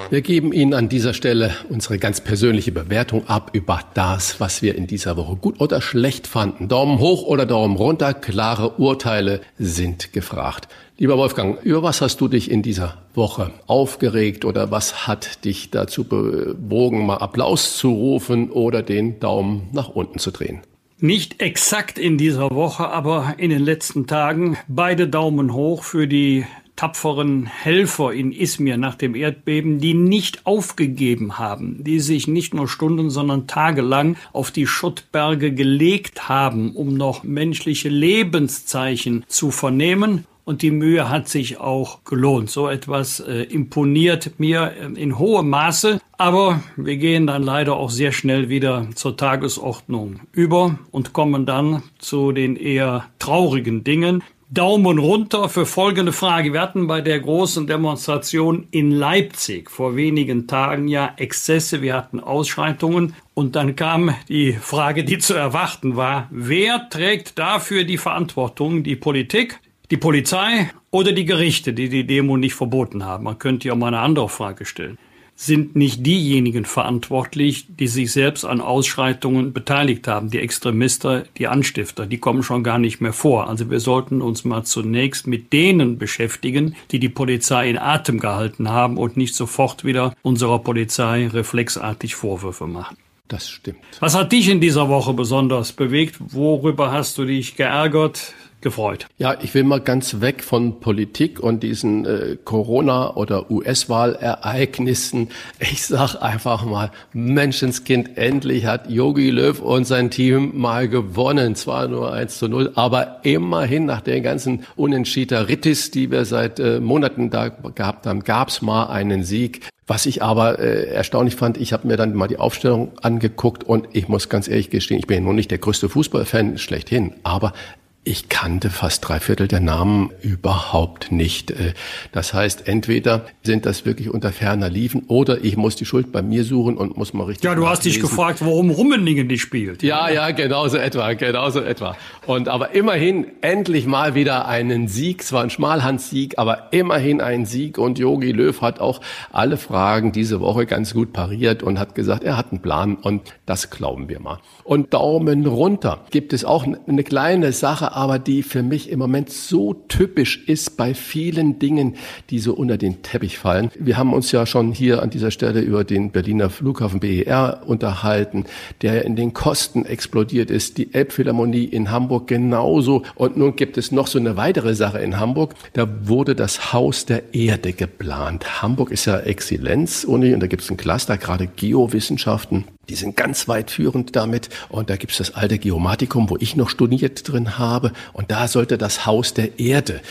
Wir geben Ihnen an dieser Stelle unsere ganz persönliche Bewertung ab über das, was wir in dieser Woche gut oder schlecht fanden. Daumen hoch oder Daumen runter, klare Urteile sind gefragt. Lieber Wolfgang, über was hast du dich in dieser Woche aufgeregt oder was hat dich dazu bewogen, mal Applaus zu rufen oder den Daumen nach unten zu drehen? Nicht exakt in dieser Woche, aber in den letzten Tagen beide Daumen hoch für die tapferen Helfer in Izmir nach dem Erdbeben, die nicht aufgegeben haben, die sich nicht nur Stunden, sondern tagelang auf die Schuttberge gelegt haben, um noch menschliche Lebenszeichen zu vernehmen und die Mühe hat sich auch gelohnt. So etwas äh, imponiert mir äh, in hohem Maße, aber wir gehen dann leider auch sehr schnell wieder zur Tagesordnung über und kommen dann zu den eher traurigen Dingen. Daumen runter für folgende Frage. Wir hatten bei der großen Demonstration in Leipzig vor wenigen Tagen ja Exzesse, wir hatten Ausschreitungen und dann kam die Frage, die zu erwarten war, wer trägt dafür die Verantwortung? Die Politik, die Polizei oder die Gerichte, die die Demo nicht verboten haben? Man könnte ja mal eine andere Frage stellen. Sind nicht diejenigen verantwortlich, die sich selbst an Ausschreitungen beteiligt haben, die Extremister, die Anstifter, die kommen schon gar nicht mehr vor. Also wir sollten uns mal zunächst mit denen beschäftigen, die die Polizei in Atem gehalten haben und nicht sofort wieder unserer Polizei reflexartig Vorwürfe machen. Das stimmt. Was hat dich in dieser Woche besonders bewegt? Worüber hast du dich geärgert? Gefreut. Ja, ich will mal ganz weg von Politik und diesen äh, Corona- oder US-Wahlereignissen. Ich sag einfach mal, Menschenskind, endlich hat Yogi Löw und sein Team mal gewonnen. Zwar nur 1 zu 0, aber immerhin nach der ganzen Unentschiederitis, die wir seit äh, Monaten da gehabt haben, gab's mal einen Sieg. Was ich aber äh, erstaunlich fand, ich habe mir dann mal die Aufstellung angeguckt und ich muss ganz ehrlich gestehen, ich bin ja nun nicht der größte Fußballfan schlechthin, aber ich kannte fast drei Viertel der Namen überhaupt nicht. Äh, das heißt, entweder sind das wirklich unter ferner Liefen oder ich muss die Schuld bei mir suchen und muss mal richtig. Ja, du hast dich gefragt, warum Rummeningen nicht spielt. Ja, ja, genauso etwa, genauso etwa. Und aber immerhin endlich mal wieder einen Sieg, zwar ein Schmalhandsieg, aber immerhin ein Sieg. Und Yogi Löw hat auch alle Fragen diese Woche ganz gut pariert und hat gesagt, er hat einen Plan und das glauben wir mal. Und Daumen runter gibt es auch eine kleine Sache aber die für mich im Moment so typisch ist bei vielen Dingen, die so unter den Teppich fallen. Wir haben uns ja schon hier an dieser Stelle über den Berliner Flughafen BER unterhalten, der in den Kosten explodiert ist. Die Elbphilharmonie in Hamburg genauso. Und nun gibt es noch so eine weitere Sache in Hamburg. Da wurde das Haus der Erde geplant. Hamburg ist ja Exzellenzuni und da gibt es ein Cluster, gerade Geowissenschaften. Die sind ganz weit führend damit. Und da gibt's das alte Geomatikum, wo ich noch studiert drin habe. Und da sollte das Haus der Erde.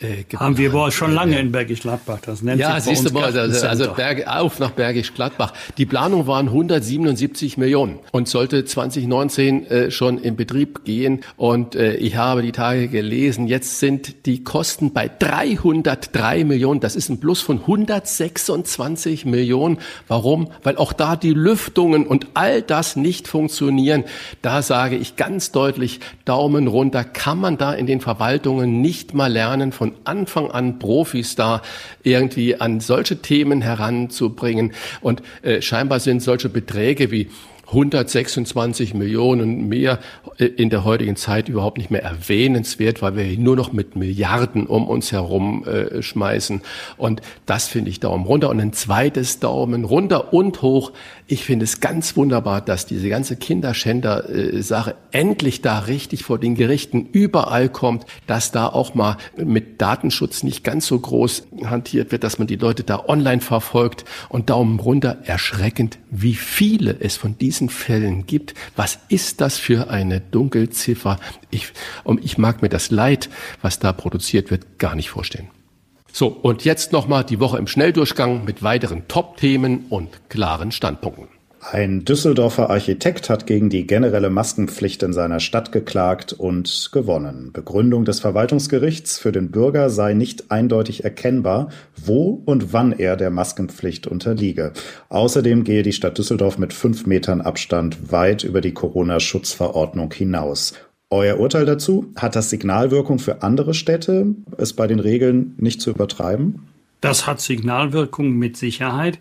Äh, Haben wir wohl schon lange in Bergisch Gladbach. Das nennt ja, sich siehst du mal, also, also Berg, auf nach Bergisch Gladbach. Die Planung waren 177 Millionen und sollte 2019 äh, schon in Betrieb gehen. Und äh, ich habe die Tage gelesen, jetzt sind die Kosten bei 303 Millionen. Das ist ein Plus von 126 Millionen. Warum? Weil auch da die Lüftungen und und all das nicht funktionieren, da sage ich ganz deutlich Daumen runter. Kann man da in den Verwaltungen nicht mal lernen, von Anfang an Profis da irgendwie an solche Themen heranzubringen? Und äh, scheinbar sind solche Beträge wie 126 Millionen mehr äh, in der heutigen Zeit überhaupt nicht mehr erwähnenswert, weil wir nur noch mit Milliarden um uns herum äh, schmeißen. Und das finde ich Daumen runter. Und ein zweites Daumen runter und hoch. Ich finde es ganz wunderbar, dass diese ganze Kinderschänder-Sache endlich da richtig vor den Gerichten überall kommt, dass da auch mal mit Datenschutz nicht ganz so groß hantiert wird, dass man die Leute da online verfolgt. Und Daumen runter, erschreckend, wie viele es von diesen Fällen gibt, was ist das für eine Dunkelziffer? Ich, ich mag mir das Leid, was da produziert wird, gar nicht vorstellen. So, und jetzt nochmal die Woche im Schnelldurchgang mit weiteren Top-Themen und klaren Standpunkten. Ein Düsseldorfer Architekt hat gegen die generelle Maskenpflicht in seiner Stadt geklagt und gewonnen. Begründung des Verwaltungsgerichts für den Bürger sei nicht eindeutig erkennbar, wo und wann er der Maskenpflicht unterliege. Außerdem gehe die Stadt Düsseldorf mit fünf Metern Abstand weit über die Corona-Schutzverordnung hinaus. Euer Urteil dazu? Hat das Signalwirkung für andere Städte, es bei den Regeln nicht zu übertreiben? Das hat Signalwirkung mit Sicherheit.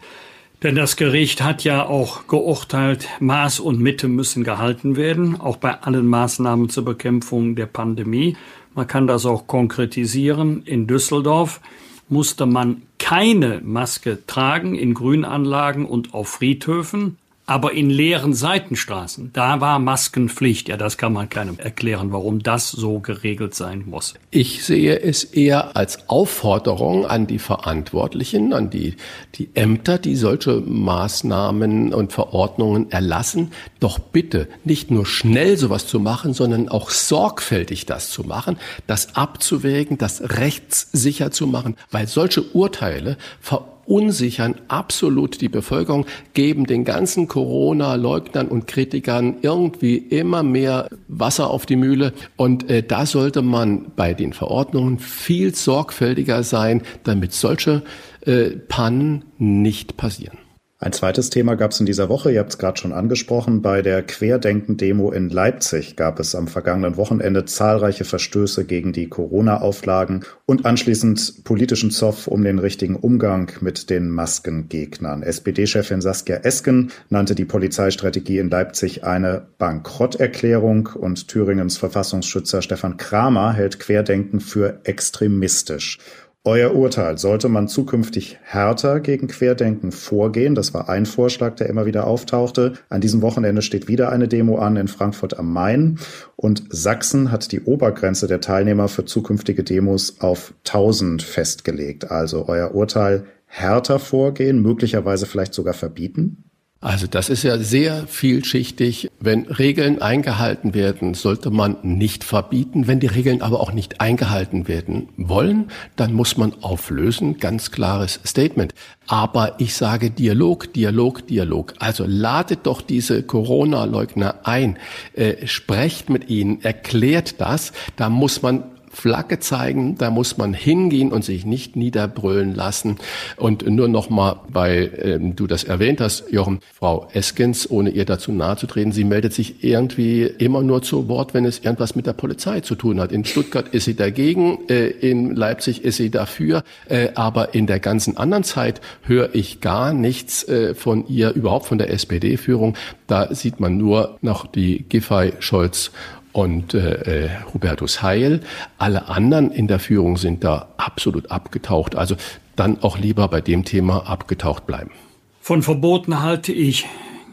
Denn das Gericht hat ja auch geurteilt, Maß und Mitte müssen gehalten werden, auch bei allen Maßnahmen zur Bekämpfung der Pandemie. Man kann das auch konkretisieren. In Düsseldorf musste man keine Maske tragen in Grünanlagen und auf Friedhöfen. Aber in leeren Seitenstraßen, da war Maskenpflicht. Ja, das kann man keinem erklären, warum das so geregelt sein muss. Ich sehe es eher als Aufforderung an die Verantwortlichen, an die, die Ämter, die solche Maßnahmen und Verordnungen erlassen, doch bitte nicht nur schnell sowas zu machen, sondern auch sorgfältig das zu machen, das abzuwägen, das rechtssicher zu machen, weil solche Urteile verunsichern absolut die Bevölkerung, geben den ganzen Corona-Leugnern und Kritikern irgendwie immer mehr Wasser auf die Mühle. Und äh, da sollte man bei den Verordnungen viel sorgfältiger sein, damit solche äh, Pannen nicht passieren. Ein zweites Thema gab es in dieser Woche, ihr habt es gerade schon angesprochen, bei der Querdenken-Demo in Leipzig gab es am vergangenen Wochenende zahlreiche Verstöße gegen die Corona-Auflagen und anschließend politischen Zoff um den richtigen Umgang mit den Maskengegnern. SPD-Chefin Saskia Esken nannte die Polizeistrategie in Leipzig eine Bankrotterklärung und Thüringens Verfassungsschützer Stefan Kramer hält Querdenken für extremistisch. Euer Urteil, sollte man zukünftig härter gegen Querdenken vorgehen? Das war ein Vorschlag, der immer wieder auftauchte. An diesem Wochenende steht wieder eine Demo an in Frankfurt am Main und Sachsen hat die Obergrenze der Teilnehmer für zukünftige Demos auf 1000 festgelegt. Also euer Urteil härter vorgehen, möglicherweise vielleicht sogar verbieten? Also das ist ja sehr vielschichtig. Wenn Regeln eingehalten werden, sollte man nicht verbieten. Wenn die Regeln aber auch nicht eingehalten werden wollen, dann muss man auflösen. Ganz klares Statement. Aber ich sage Dialog, Dialog, Dialog. Also ladet doch diese Corona-Leugner ein, äh, sprecht mit ihnen, erklärt das. Da muss man Flagge zeigen, da muss man hingehen und sich nicht niederbrüllen lassen. Und nur noch mal, weil ähm, du das erwähnt hast, Jochen, Frau Eskens, ohne ihr dazu nahe zu treten, sie meldet sich irgendwie immer nur zu Wort, wenn es irgendwas mit der Polizei zu tun hat. In Stuttgart ist sie dagegen, äh, in Leipzig ist sie dafür, äh, aber in der ganzen anderen Zeit höre ich gar nichts äh, von ihr, überhaupt von der SPD-Führung. Da sieht man nur noch die Giffey, Scholz und äh, äh, Hubertus Heil. Alle anderen in der Führung sind da absolut abgetaucht. Also dann auch lieber bei dem Thema abgetaucht bleiben. Von Verboten halte ich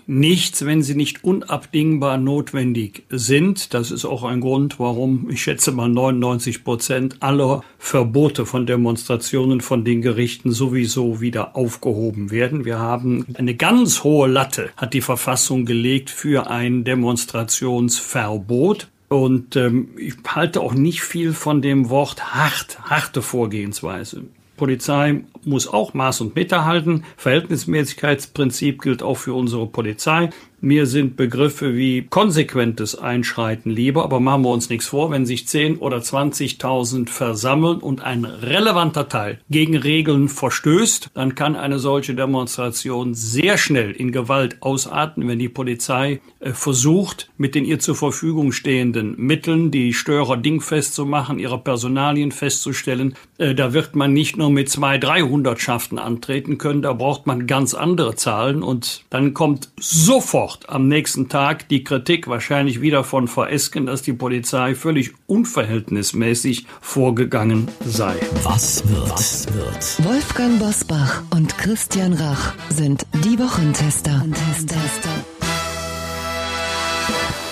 nichts, wenn sie nicht unabdingbar notwendig sind. Das ist auch ein Grund, warum ich schätze mal 99 Prozent aller Verbote von Demonstrationen von den Gerichten sowieso wieder aufgehoben werden. Wir haben eine ganz hohe Latte, hat die Verfassung gelegt für ein Demonstrationsverbot. Und ähm, ich halte auch nicht viel von dem Wort hart, harte Vorgehensweise. Polizei muss auch Maß und Meter halten. Verhältnismäßigkeitsprinzip gilt auch für unsere Polizei. Mir sind Begriffe wie konsequentes Einschreiten lieber, aber machen wir uns nichts vor, wenn sich 10 oder 20.000 versammeln und ein relevanter Teil gegen Regeln verstößt, dann kann eine solche Demonstration sehr schnell in Gewalt ausarten, wenn die Polizei äh, versucht, mit den ihr zur Verfügung stehenden Mitteln die Störer dingfest zu machen, ihre Personalien festzustellen. Äh, da wird man nicht nur mit zwei, dreihundertschaften antreten können, da braucht man ganz andere Zahlen und dann kommt sofort sofort am nächsten Tag die Kritik wahrscheinlich wieder von Frau Esken, dass die Polizei völlig unverhältnismäßig vorgegangen sei. Was wird? Was wird? Wolfgang Bosbach und Christian Rach sind die Wochentester. Wochentester.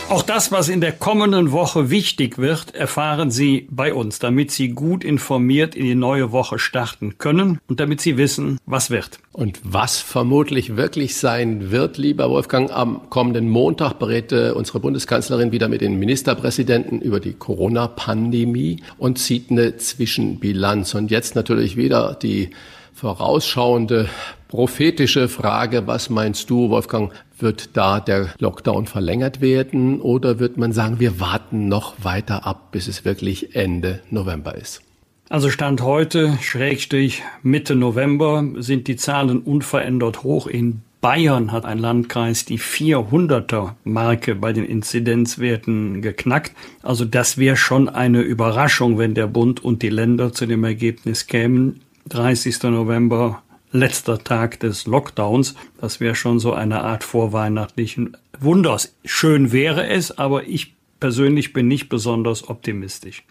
Auch das, was in der kommenden Woche wichtig wird, erfahren Sie bei uns, damit Sie gut informiert in die neue Woche starten können und damit Sie wissen, was wird. Und was vermutlich wirklich sein wird, lieber Wolfgang, am kommenden Montag berät unsere Bundeskanzlerin wieder mit den Ministerpräsidenten über die Corona-Pandemie und zieht eine Zwischenbilanz. Und jetzt natürlich wieder die vorausschauende prophetische Frage, was meinst du, Wolfgang, wird da der Lockdown verlängert werden oder wird man sagen, wir warten noch weiter ab, bis es wirklich Ende November ist? Also Stand heute, Schrägstrich Mitte November, sind die Zahlen unverändert hoch. In Bayern hat ein Landkreis die 400er Marke bei den Inzidenzwerten geknackt. Also das wäre schon eine Überraschung, wenn der Bund und die Länder zu dem Ergebnis kämen. 30. November letzter Tag des Lockdowns. Das wäre schon so eine Art vorweihnachtlichen Wunders. Schön wäre es, aber ich persönlich bin nicht besonders optimistisch.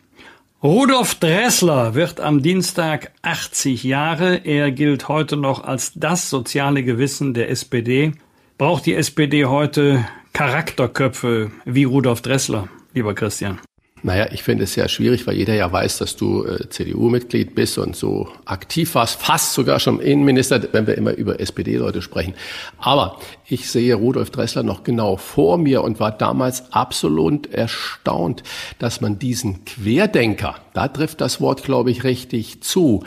Rudolf Dressler wird am Dienstag 80 Jahre. Er gilt heute noch als das soziale Gewissen der SPD. Braucht die SPD heute Charakterköpfe wie Rudolf Dressler, lieber Christian? Naja, ich finde es sehr schwierig, weil jeder ja weiß, dass du äh, CDU-Mitglied bist und so aktiv warst, fast sogar schon Innenminister, wenn wir immer über SPD-Leute sprechen. Aber ich sehe Rudolf Dressler noch genau vor mir und war damals absolut erstaunt, dass man diesen Querdenker, da trifft das Wort, glaube ich, richtig zu,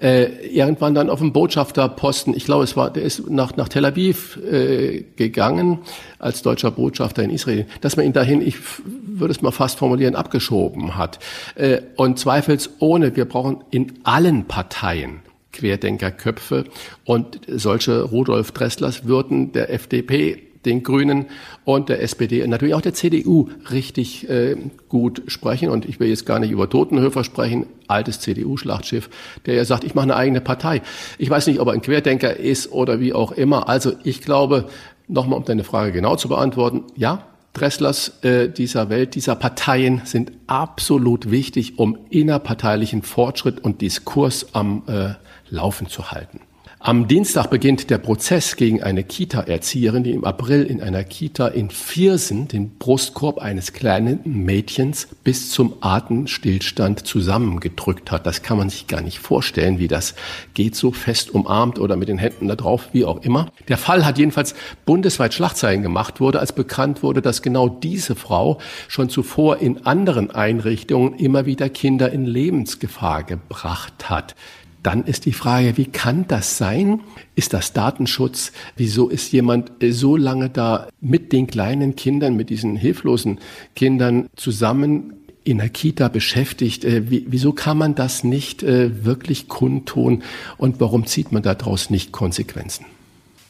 äh, irgendwann dann auf dem Botschafterposten, ich glaube, es war, der ist nach, nach Tel Aviv äh, gegangen als deutscher Botschafter in Israel, dass man ihn dahin, ich würde es mal fast formulieren, abgeschoben hat. Äh, und zweifelsohne, wir brauchen in allen Parteien Querdenkerköpfe und solche Rudolf Dresslers würden der FDP den Grünen und der SPD und natürlich auch der CDU richtig äh, gut sprechen. Und ich will jetzt gar nicht über Totenhöfer sprechen, altes CDU-Schlachtschiff, der ja sagt, ich mache eine eigene Partei. Ich weiß nicht, ob er ein Querdenker ist oder wie auch immer. Also ich glaube, nochmal um deine Frage genau zu beantworten, ja, Dresslers äh, dieser Welt, dieser Parteien sind absolut wichtig, um innerparteilichen Fortschritt und Diskurs am äh, Laufen zu halten. Am Dienstag beginnt der Prozess gegen eine Kita-Erzieherin, die im April in einer Kita in Viersen den Brustkorb eines kleinen Mädchens bis zum Atemstillstand zusammengedrückt hat. Das kann man sich gar nicht vorstellen, wie das geht, so fest umarmt oder mit den Händen da drauf, wie auch immer. Der Fall hat jedenfalls bundesweit Schlagzeilen gemacht, wurde, als bekannt wurde, dass genau diese Frau schon zuvor in anderen Einrichtungen immer wieder Kinder in Lebensgefahr gebracht hat. Dann ist die Frage, wie kann das sein? Ist das Datenschutz? Wieso ist jemand so lange da mit den kleinen Kindern, mit diesen hilflosen Kindern zusammen in der Kita beschäftigt? Äh, wieso kann man das nicht äh, wirklich kundtun? Und warum zieht man daraus nicht Konsequenzen?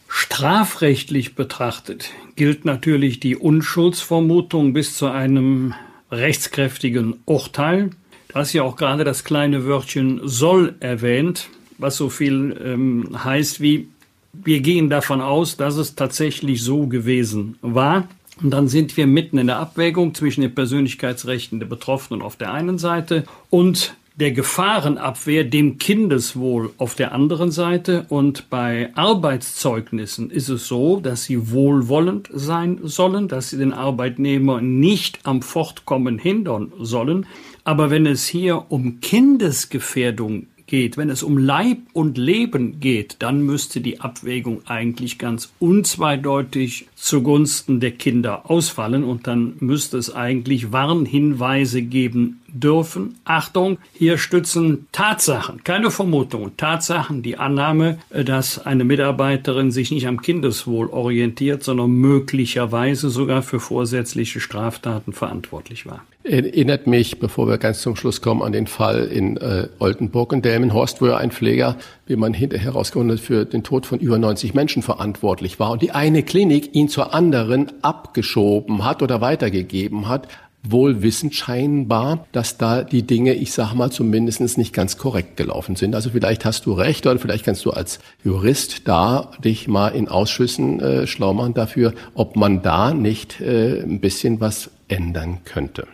Strafrechtlich betrachtet gilt natürlich die Unschuldsvermutung bis zu einem rechtskräftigen Urteil. Du hast ja auch gerade das kleine Wörtchen soll erwähnt, was so viel ähm, heißt wie wir gehen davon aus, dass es tatsächlich so gewesen war. Und dann sind wir mitten in der Abwägung zwischen den Persönlichkeitsrechten der Betroffenen auf der einen Seite und der Gefahrenabwehr dem Kindeswohl auf der anderen Seite. Und bei Arbeitszeugnissen ist es so, dass sie wohlwollend sein sollen, dass sie den Arbeitnehmer nicht am Fortkommen hindern sollen. Aber wenn es hier um Kindesgefährdung geht, wenn es um Leib und Leben geht, dann müsste die Abwägung eigentlich ganz unzweideutig zugunsten der Kinder ausfallen und dann müsste es eigentlich Warnhinweise geben dürfen. Achtung, hier stützen Tatsachen, keine Vermutungen, Tatsachen, die Annahme, dass eine Mitarbeiterin sich nicht am Kindeswohl orientiert, sondern möglicherweise sogar für vorsätzliche Straftaten verantwortlich war. Erinnert mich, bevor wir ganz zum Schluss kommen, an den Fall in äh, Oldenburg und Delmenhorst, wo ja ein Pfleger, wie man hinterher herausgefunden hat, für den Tod von über 90 Menschen verantwortlich war und die eine Klinik ihn zur anderen abgeschoben hat oder weitergegeben hat, wohl wissend scheinbar, dass da die Dinge, ich sag mal, zumindest nicht ganz korrekt gelaufen sind. Also vielleicht hast du recht oder vielleicht kannst du als Jurist da dich mal in Ausschüssen äh, schlau machen dafür, ob man da nicht äh, ein bisschen was ändern könnte.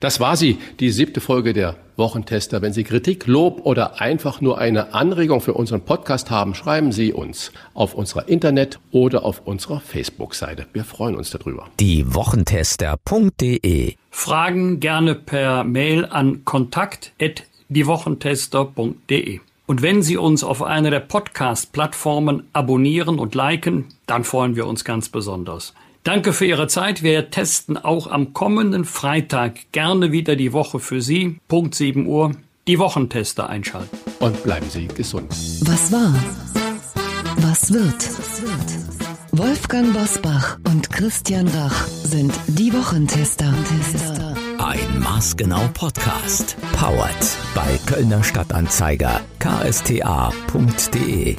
Das war sie, die siebte Folge der Wochentester. Wenn Sie Kritik, Lob oder einfach nur eine Anregung für unseren Podcast haben, schreiben Sie uns auf unserer Internet- oder auf unserer Facebook-Seite. Wir freuen uns darüber. Die Wochentester.de Fragen gerne per Mail an kontakt@diewochentester.de. Und wenn Sie uns auf einer der Podcast-Plattformen abonnieren und liken, dann freuen wir uns ganz besonders. Danke für Ihre Zeit. Wir testen auch am kommenden Freitag gerne wieder die Woche für Sie. Punkt 7 Uhr. Die Wochentester einschalten. Und bleiben Sie gesund. Was war? Was wird? Wolfgang Bosbach und Christian Rach sind die Wochentester. Ein Maßgenau Podcast. Powered bei Kölner Stadtanzeiger ksta.de.